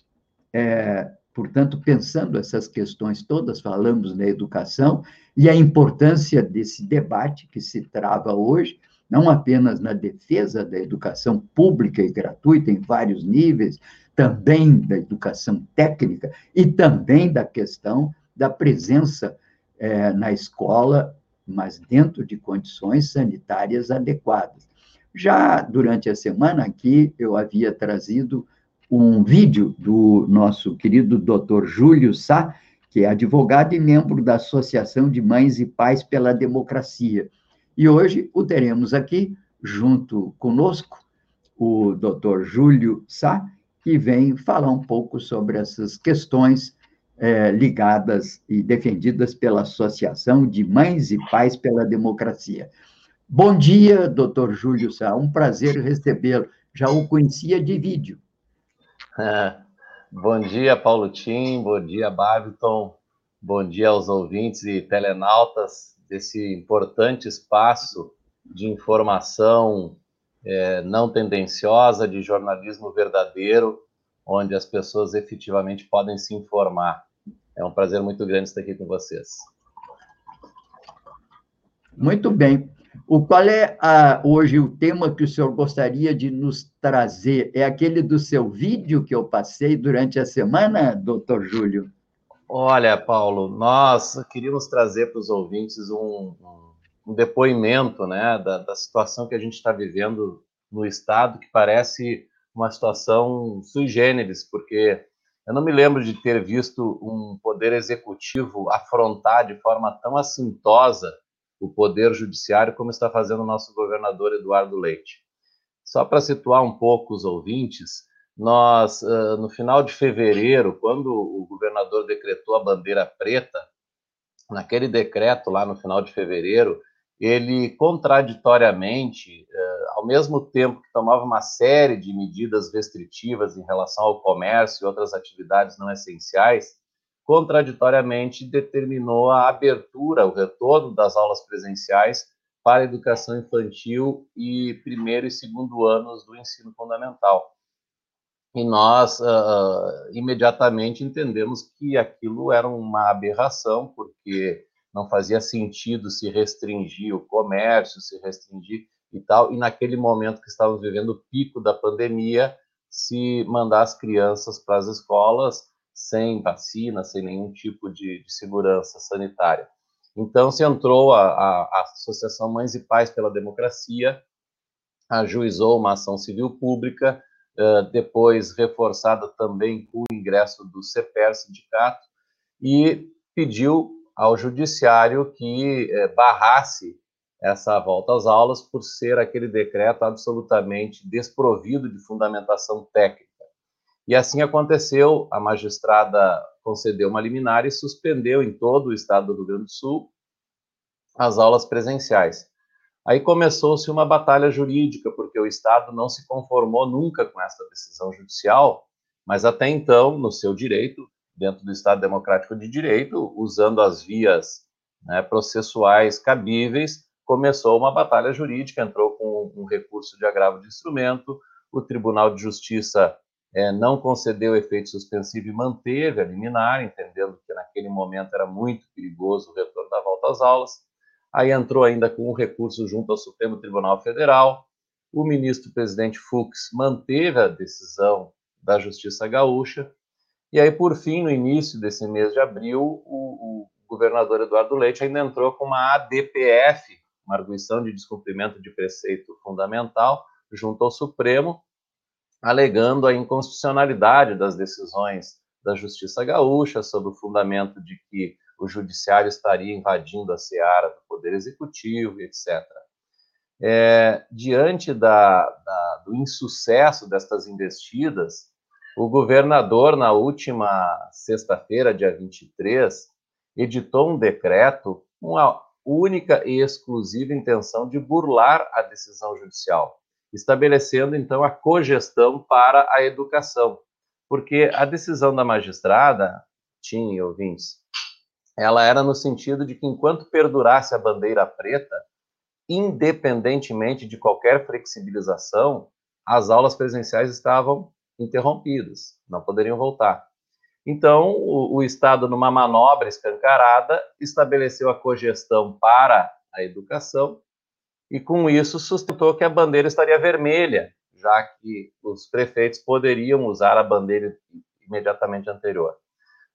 é, portanto, pensando essas questões todas, falamos na educação e a importância desse debate que se trava hoje, não apenas na defesa da educação pública e gratuita em vários níveis, também da educação técnica e também da questão da presença é, na escola, mas dentro de condições sanitárias adequadas. Já durante a semana aqui, eu havia trazido um vídeo do nosso querido doutor Júlio Sá, que é advogado e membro da Associação de Mães e Pais pela Democracia. E hoje o teremos aqui, junto conosco, o doutor Júlio Sá, que vem falar um pouco sobre essas questões é, ligadas e defendidas pela Associação de Mães e Pais pela Democracia. Bom dia, doutor Júlio Sá, um prazer recebê-lo. Já o conhecia de vídeo. É, bom dia, Paulo Tim, bom dia, Babiton, bom dia aos ouvintes e telenautas desse importante espaço de informação é, não tendenciosa, de jornalismo verdadeiro, onde as pessoas efetivamente podem se informar. É um prazer muito grande estar aqui com vocês. Muito bem. O qual é a, hoje o tema que o senhor gostaria de nos trazer? É aquele do seu vídeo que eu passei durante a semana, doutor Júlio? Olha, Paulo, nós queríamos trazer para os ouvintes um, um, depoimento né, da, da situação que a gente está vivendo no Estado, que parece uma situação sui generis, porque eu não me lembro de ter visto um poder executivo afrontar de forma tão assintosa o poder judiciário como está fazendo o nosso governador Eduardo Leite. Só para situar um pouco os ouvintes, nós, no final de fevereiro, quando o governador decretou a bandeira preta, naquele decreto lá no final de fevereiro, ele contraditoriamente, ao mesmo tempo que tomava uma série de medidas restritivas em relação ao comércio e outras atividades não essenciais, contraditoriamente determinou a abertura, o retorno das aulas presenciais para a educação infantil e primeiro e segundo anos do ensino fundamental. E nós uh, imediatamente entendemos que aquilo era uma aberração, porque não fazia sentido se restringir o comércio, se restringir e tal, e naquele momento que estávamos vivendo o pico da pandemia, se mandar as crianças para as escolas sem vacina, sem nenhum tipo de, de segurança sanitária. Então, se entrou a, a, a, Associação Mães e Pais pela Democracia, ajuizou uma ação civil pública, uh, depois reforçada também com o ingresso do CEPER, sindicato, e pediu ao judiciário que eh, barrasse essa volta às aulas por ser aquele decreto absolutamente desprovido de fundamentação técnica. E assim aconteceu, a magistrada concedeu uma liminar e suspendeu em todo o estado do Rio Grande do Sul as aulas presenciais. Aí começou-se uma batalha jurídica, porque o Estado não se conformou nunca com essa decisão judicial, mas até então, no seu direito, dentro do Estado Democrático de Direito, usando as vias né, processuais cabíveis, começou uma batalha jurídica, entrou com um recurso de agravo de instrumento, o Tribunal de Justiça é, não concedeu efeito suspensivo e manteve a liminar, entendendo que naquele momento era muito perigoso o retorno da volta às aulas. Aí entrou ainda com um recurso junto ao Supremo Tribunal Federal. O ministro-presidente Fux manteve a decisão da Justiça Gaúcha e aí, por fim, no início desse mês de abril, o, o governador Eduardo Leite ainda entrou com uma ADPF, uma arguição de descumprimento de preceito fundamental, junto ao Supremo, alegando a inconstitucionalidade das decisões da Justiça Gaúcha, sob o fundamento de que o Judiciário estaria invadindo a seara do Poder Executivo, etc. É, diante da, da, do insucesso destas investidas, o governador, na última sexta-feira, dia 23, editou um decreto com a única e exclusiva intenção de burlar a decisão judicial, estabelecendo então a cogestão para a educação. Porque a decisão da magistrada, tinha ouvintes, ela era no sentido de que enquanto perdurasse a bandeira preta, independentemente de qualquer flexibilização, as aulas presenciais estavam interrompidas, não poderiam voltar. Então, o, o Estado, numa manobra escancarada, estabeleceu a cogestão para a educação e, com isso, sustentou que a bandeira estaria vermelha, já que os prefeitos poderiam usar a bandeira imediatamente anterior.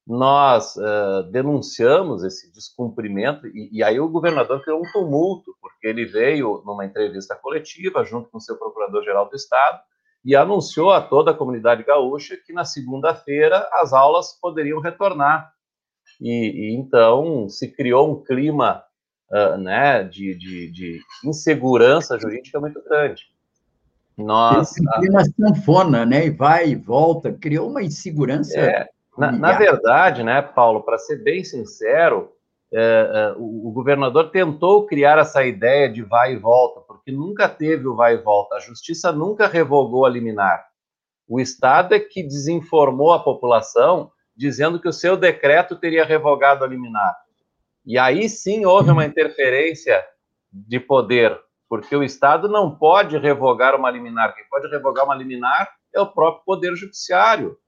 Nós uh, denunciamos esse descumprimento, e, e, aí o governador criou um tumulto, porque ele veio numa entrevista coletiva, junto com o seu procurador-geral do Estado, e anunciou a toda a comunidade gaúcha que na segunda-feira as aulas poderiam retornar. E, e, então se criou um clima uh, né, de, de, de, insegurança jurídica muito grande. Nós, um clima sanfona, né? E vai e volta, criou uma insegurança. É, na, na, verdade, né, Paulo, para ser bem sincero, é, é, o, o governador tentou criar essa ideia de vai e volta, porque nunca teve o vai e volta. A justiça nunca revogou a liminar. O Estado é que desinformou a população, dizendo que o seu decreto teria revogado a liminar. E aí sim houve uma interferência de poder, porque o Estado não pode revogar uma liminar. Quem pode revogar uma liminar é o próprio Poder Judiciário.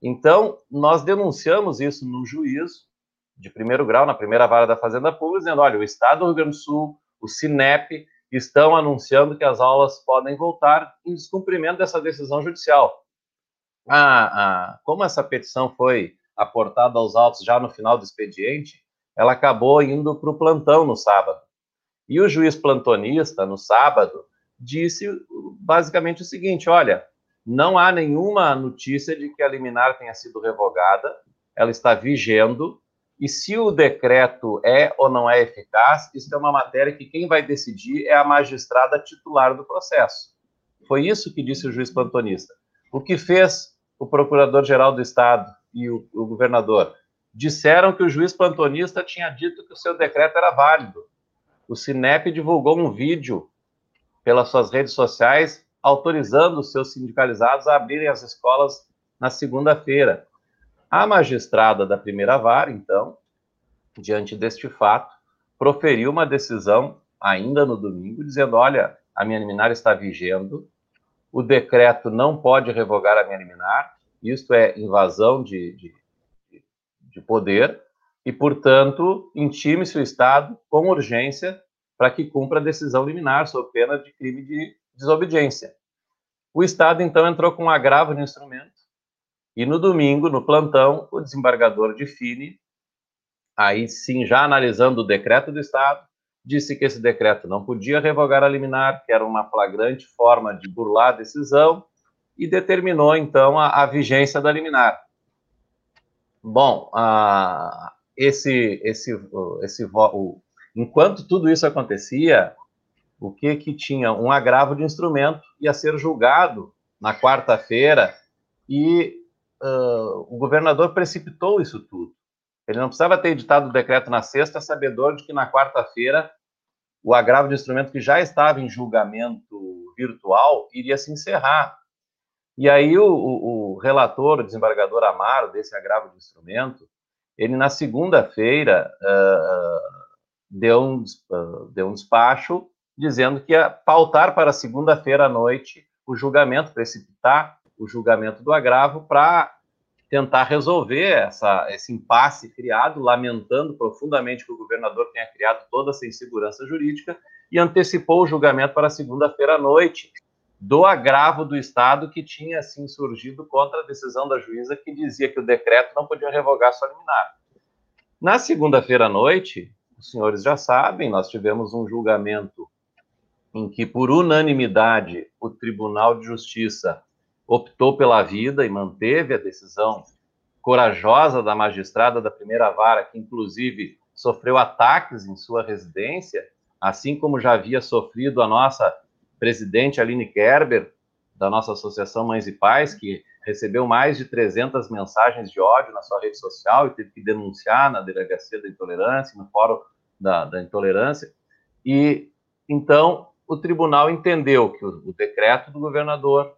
Então, nós denunciamos isso no juízo de primeiro grau, na primeira vara da Fazenda Pública, dizendo: olha, o Estado do Rio Grande do Sul, o SINEP, estão anunciando que as aulas podem voltar em descumprimento dessa decisão judicial. Ah, ah, como essa petição foi aportada aos autos já no final do expediente, ela acabou indo para o plantão no sábado. E o juiz plantonista, no sábado, disse basicamente o seguinte: olha, não há nenhuma notícia de que a liminar tenha sido revogada, ela está vigendo, e se o decreto é ou não é eficaz, isso é uma matéria que quem vai decidir é a magistrada titular do processo. Foi isso que disse o juiz plantonista. O que fez o procurador-geral do Estado e o, o, governador? Disseram que o juiz plantonista tinha dito que o seu decreto era válido. O Sinep divulgou um vídeo pelas suas redes sociais autorizando os seus sindicalizados a abrirem as escolas na segunda-feira. A magistrada da primeira vara, então, diante deste fato, proferiu uma decisão ainda no domingo, dizendo: olha, a minha liminar está vigendo, o decreto não pode revogar a minha liminar, isto é invasão de, de, de poder, e, portanto, intime-se o Estado com urgência para que cumpra a decisão liminar, sob pena de crime de desobediência. O Estado, então, entrou com um agravo no instrumento, e no domingo, no plantão, o desembargador de Fini, aí sim, já analisando o decreto do Estado, disse que esse decreto não podia revogar a liminar, que era uma flagrante forma de burlar a decisão, e determinou, então, a, a vigência da liminar. Bom, esse, esse, esse, o, enquanto tudo isso acontecia, o que que tinha? Um agravo de instrumento ia ser julgado na quarta-feira e uh, o governador precipitou isso tudo. Ele não precisava ter editado o decreto na sexta, sabedor de que na quarta-feira o agravo de instrumento que já estava em julgamento virtual iria se encerrar. E aí o, o, o relator, o desembargador Amaro, desse agravo de instrumento, ele na segunda-feira uh, deu, um, uh, deu um despacho dizendo que ia pautar para segunda-feira à noite o julgamento, precipitar o julgamento do agravo para tentar resolver essa, esse impasse criado, lamentando profundamente que o governador tenha criado toda essa insegurança jurídica e antecipou o julgamento para segunda-feira à noite do agravo do Estado que tinha assim surgido contra a decisão da juíza que dizia que o decreto não podia revogar sua liminar. Na segunda-feira à noite, os senhores já sabem, nós tivemos um julgamento em que, por unanimidade, o Tribunal de Justiça optou pela vida e manteve a decisão corajosa da magistrada da primeira vara, que inclusive sofreu ataques em sua residência, assim como já havia sofrido a nossa presidente Aline Kerber, da nossa Associação Mães e Pais, que recebeu mais de 300 mensagens de ódio na sua rede social e teve que denunciar na Delegacia da Intolerância, no Fórum da, da Intolerância. E então o tribunal entendeu que o, o decreto do governador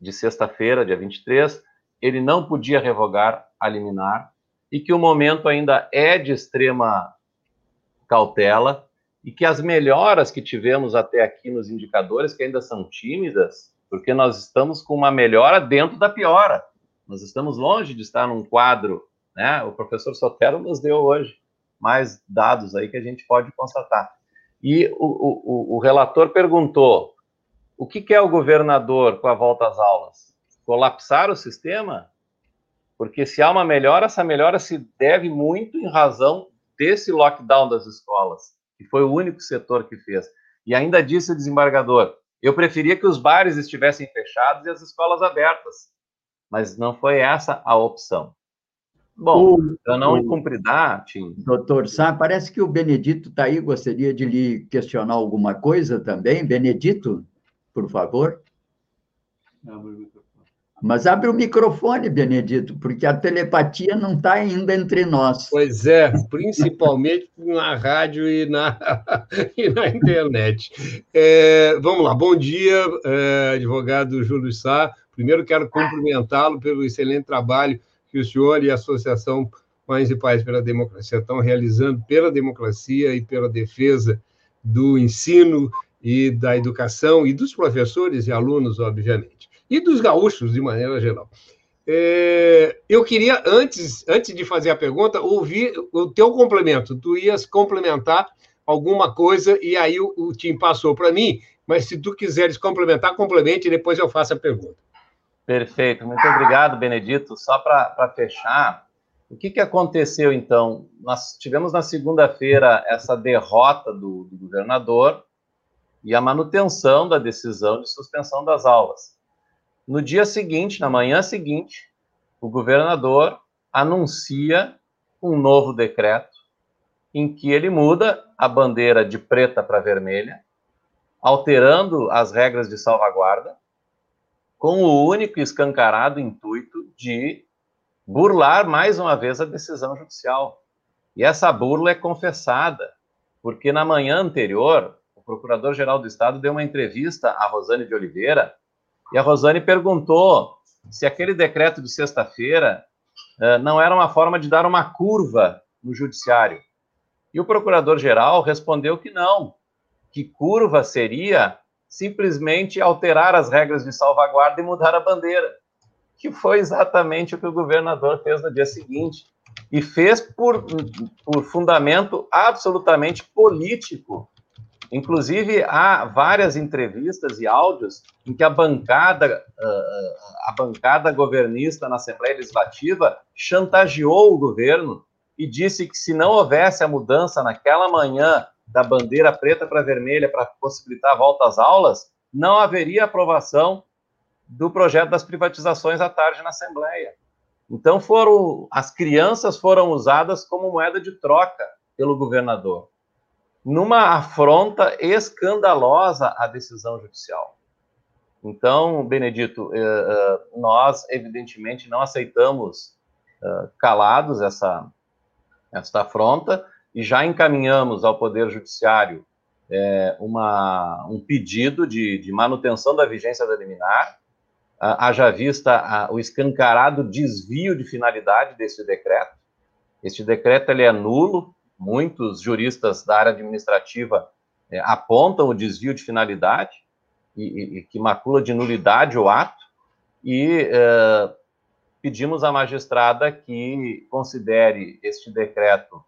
de sexta-feira, dia 23, ele não podia revogar a liminar e que o momento ainda é de extrema cautela e que as melhoras que tivemos até aqui nos indicadores, que ainda são tímidas, porque nós estamos com uma melhora dentro da piora. Nós estamos longe de estar num quadro, né? O professor Sotero nos deu hoje mais dados aí que a gente pode constatar. E o, o, o relator perguntou: o que quer o governador com a volta às aulas? Colapsar o sistema? Porque se há uma melhora, essa melhora se deve muito em razão desse lockdown das escolas, que foi o único setor que fez. E ainda disse o desembargador: eu preferia que os bares estivessem fechados e as escolas abertas, mas não foi essa a opção. Bom, para não incumpridar, Tim. Doutor Sá, parece que o Benedito está aí, gostaria de lhe questionar alguma coisa também. Benedito, por favor. Mas abre o microfone, Benedito, porque a telepatia não está ainda entre nós. Pois é, principalmente (laughs) na rádio e na, (laughs) e na internet. É, vamos lá, bom dia, é, advogado Júlio Sá. Primeiro quero cumprimentá-lo pelo excelente trabalho que o senhor e a Associação Mães e Pais pela Democracia estão realizando pela democracia e pela defesa do ensino e da educação e dos professores e alunos, obviamente, e dos gaúchos de maneira geral. É, eu queria, antes, antes de fazer a pergunta, ouvir o teu complemento. Tu ias complementar alguma coisa e aí o, o Tim passou para mim, mas se tu quiseres complementar, complemente e depois eu faço a pergunta. Perfeito, muito obrigado, Benedito. Só para fechar, o que, que aconteceu então? Nós tivemos na segunda-feira essa derrota do, do governador e a manutenção da decisão de suspensão das aulas. No dia seguinte, na manhã seguinte, o governador anuncia um novo decreto em que ele muda a bandeira de preta para vermelha, alterando as regras de salvaguarda com o único escancarado intuito de burlar mais uma vez a decisão judicial. E essa burla é confessada, porque na manhã anterior, o Procurador-Geral do Estado deu uma entrevista à Rosane de Oliveira, e a Rosane perguntou se aquele decreto de sexta-feira uh, não era uma forma de dar uma curva no judiciário. E o Procurador-Geral respondeu que não, que curva seria simplesmente alterar as regras de salvaguarda e mudar a bandeira, que foi exatamente o que o governador fez no dia seguinte. E fez por, por fundamento absolutamente político. Inclusive, há várias entrevistas e áudios em que a bancada, a bancada governista na Assembleia Legislativa chantageou o governo e disse que se não houvesse a mudança naquela manhã da bandeira preta para vermelha para possibilitar a volta às aulas, não haveria aprovação do projeto das privatizações à tarde na Assembleia. Então foram as crianças foram usadas como moeda de troca pelo governador, numa afronta escandalosa à decisão judicial. Então, Benedito, eh, eh, nós evidentemente não aceitamos eh, calados essa esta afronta e já encaminhamos ao Poder Judiciário uma, um pedido de, de, manutenção da vigência da liminar, haja vista o escancarado desvio de finalidade desse decreto. Este decreto ele é nulo, muitos juristas da área administrativa é, apontam o desvio de finalidade e, e, e, que macula de nulidade o ato, e é, pedimos à magistrada que considere este decreto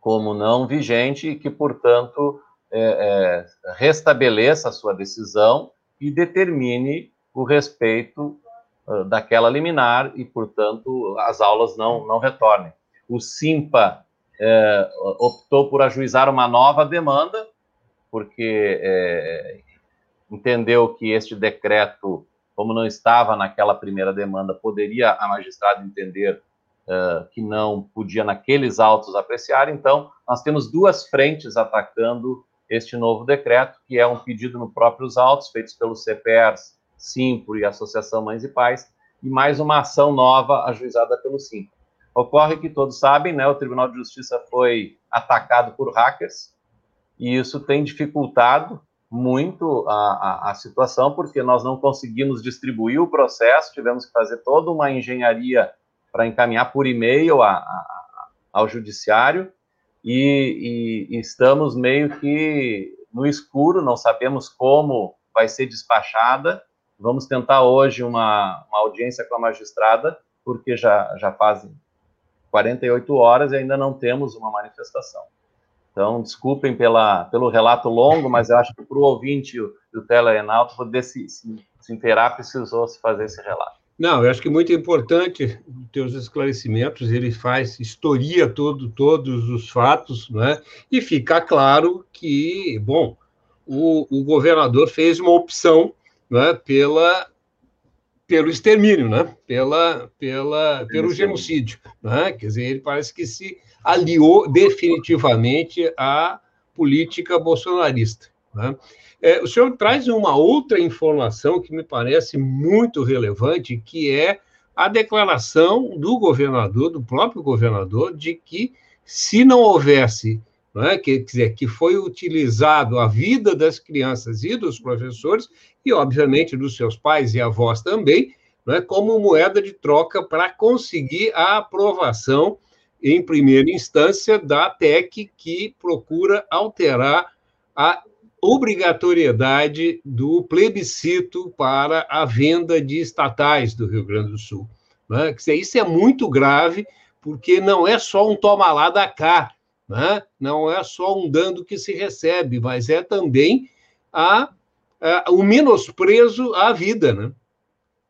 como não vigente e que, portanto, é, é, restabeleça a sua decisão e determine o respeito uh, daquela liminar e, portanto, as aulas não, não retornem. O SIMPA é, optou por ajuizar uma nova demanda, porque é, entendeu que este decreto, como não estava naquela primeira demanda, poderia a magistrada entender uh, que não podia naqueles autos apreciar. Então, nós temos duas frentes atacando este novo decreto, que é um pedido no próprios autos, feitos pelos CPRs, Simpro e Associação Mães e Pais, e mais uma ação nova ajuizada pelo Simpro. Ocorre que todos sabem, né, o Tribunal de Justiça foi atacado por hackers, e isso tem dificultado muito a, a, a, situação, porque nós não conseguimos distribuir o processo, tivemos que fazer toda uma engenharia para encaminhar por e-mail a, a, ao judiciário e, e, estamos meio que no escuro, não sabemos como vai ser despachada. Vamos tentar hoje uma, uma audiência com a magistrada, porque já, já fazem 48 horas e ainda não temos uma manifestação. Então, desculpem pela, pelo relato longo, mas eu acho que para o ouvinte e o, o telerenalto poder se, se, se inteirar, precisou se fazer esse relato. Não, eu acho que é muito importante os teus esclarecimentos, ele faz, historia todo, todos os fatos, né? e fica claro que, bom, o, o governador fez uma opção né, pela, pelo extermínio, né? pela, pela, pelo genocídio. Né? Quer dizer, ele parece que se aliou definitivamente à política bolsonarista. Né? É, o senhor traz uma outra informação que me parece muito relevante, que é a declaração do governador, do próprio governador, de que se não houvesse, é, quer dizer, que foi utilizado a vida das crianças e dos professores, e obviamente dos seus pais e avós também, é, como moeda de troca para conseguir a aprovação em primeira instância da TEC, que procura alterar a obrigatoriedade do plebiscito para a venda de estatais do Rio Grande do Sul. Né? Isso é muito grave, porque não é só um toma lá da cá, né? não é só um dando que se recebe, mas é também a, a o menosprezo à vida. Né?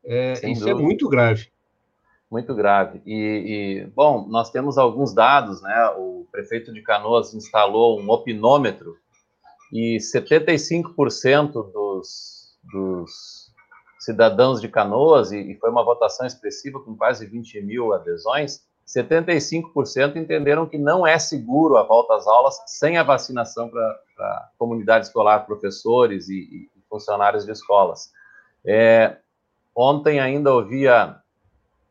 É, isso é dúvida. é muito grave. Muito grave. E, e, bom, nós temos alguns dados, né? O prefeito de Canoas instalou um opinômetro e 75% dos, dos cidadãos de Canoas, e, e foi uma votação expressiva com quase 20 mil adesões, 75% entenderam que não é seguro a volta às aulas sem a vacinação para a comunidade escolar, professores e, e funcionários de escolas. É, ontem ainda ouvia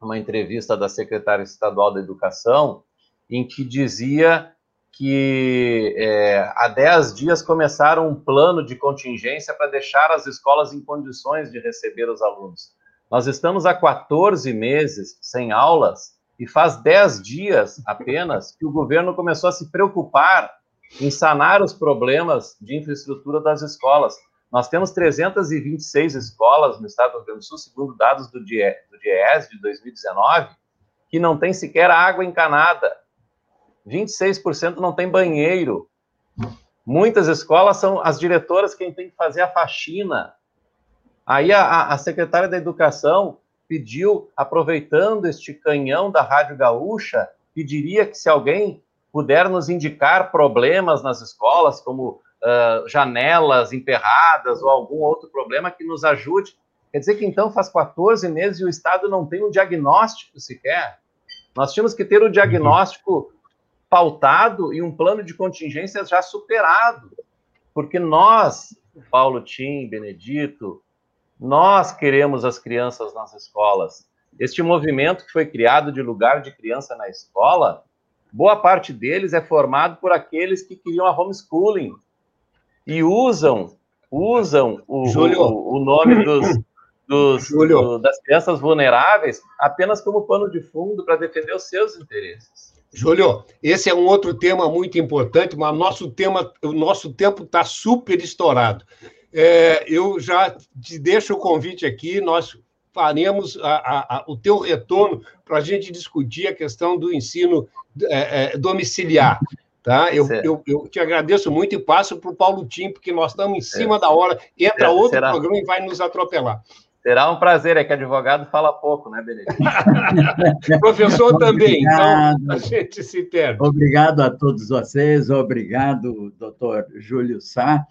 uma entrevista da secretária estadual da Educação, em que dizia que é, há 10 dias começaram um plano de contingência para deixar as escolas em condições de receber os alunos. Nós estamos há 14 meses sem aulas e faz 10 dias apenas que o governo começou a se preocupar em sanar os problemas de infraestrutura das escolas. Nós temos 326 escolas no estado do Rio Grande do Sul, segundo dados do DIES de 2019, que não tem sequer água encanada. 26% não tem banheiro. Muitas escolas são as diretoras quem tem que fazer a faxina. Aí a, a secretária da Educação pediu, aproveitando este canhão da Rádio Gaúcha, pediria que se alguém puder nos indicar problemas nas escolas, como uh, janelas emperradas ou algum outro problema que nos ajude. Quer dizer que então faz 14 meses e o Estado não tem um diagnóstico sequer. Nós tínhamos que ter o um diagnóstico pautado e um plano de contingências já superado. Porque nós, Paulo Tim, Benedito, nós queremos as crianças nas escolas. Este movimento que foi criado de lugar de criança na escola, boa parte deles é formado por aqueles que queriam a homeschooling, e usam usam o, o, o nome dos, dos do, das crianças vulneráveis apenas como pano de fundo para defender os seus interesses. Júlio, esse é um outro tema muito importante, mas nosso tema, o nosso tempo está super estourado. É, eu já te deixo o convite aqui, nós faremos a, a, a, o teu retorno para a gente discutir a questão do ensino é, é, domiciliar. Tá? Eu, eu, eu, te agradeço muito e passo para o Paulo Tim, porque nós estamos em cima é. da hora. Entra é, outro será. programa e vai nos atropelar. Será um prazer, é que advogado fala pouco, né, Benedito? (laughs) (laughs) Professor também, então a gente se perde. Obrigado a todos vocês, obrigado, doutor Júlio Sá.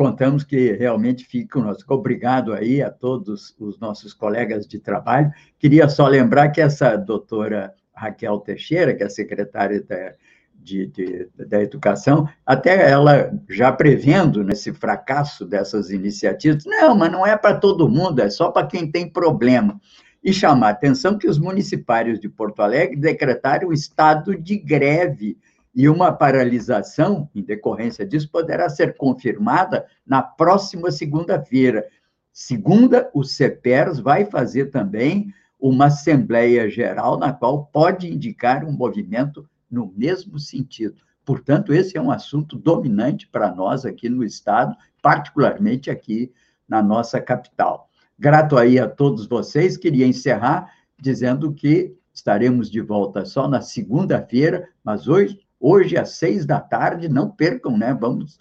Contamos que realmente fica nosso obrigado aí a todos os nossos colegas de trabalho. Queria só lembrar que essa doutora Raquel Teixeira, que é secretária da de, de, da educação, até ela já prevendo nesse fracasso dessas iniciativas, não, mas não é para todo mundo, é só para quem tem problema. E chamar a atenção que os municipários de Porto Alegre decretaram estado de greve e uma paralisação, em decorrência disso, poderá ser confirmada na próxima segunda-feira. Segunda, o CEPERS vai fazer também uma Assembleia Geral, na qual pode indicar um movimento no mesmo sentido. Portanto, esse é um assunto dominante para nós aqui no Estado, particularmente aqui na nossa capital. Grato aí a todos vocês. Queria encerrar dizendo que estaremos de volta só na segunda-feira, mas hoje, hoje às seis da tarde, não percam, né? Vamos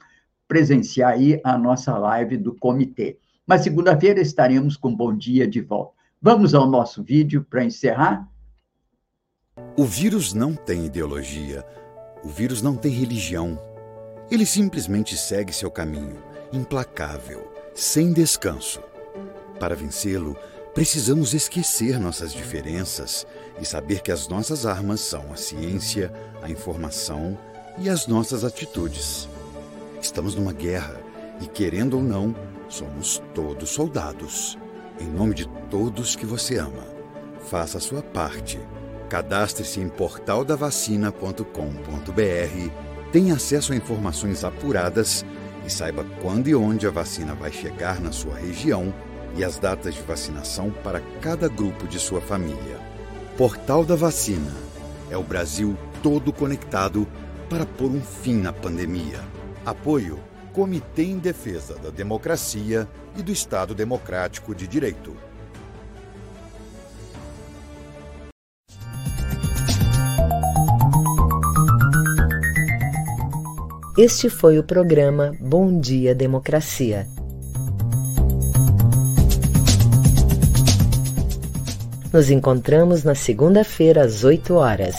presenciar aí a nossa live do comitê. Mas segunda-feira estaremos com Bom Dia de volta. Vamos ao nosso vídeo para encerrar? O vírus não tem ideologia. O vírus não tem religião. Ele simplesmente segue seu caminho, implacável, sem descanso. Para vencê-lo, precisamos esquecer nossas diferenças e saber que as nossas armas são a ciência, a informação e as nossas atitudes. Estamos numa guerra e, querendo ou não, somos todos soldados. Em nome de todos que você ama, faça a sua parte. Cadastre-se em portaldavacina.com.br, tenha acesso a informações apuradas e saiba quando e onde a vacina vai chegar na sua região e as datas de vacinação para cada grupo de sua família. Portal da Vacina é o Brasil todo conectado para pôr um fim na pandemia. Apoio Comitê em Defesa da Democracia e do Estado Democrático de Direito. Este foi o programa Bom Dia Democracia. Nos encontramos na segunda-feira às 8 horas.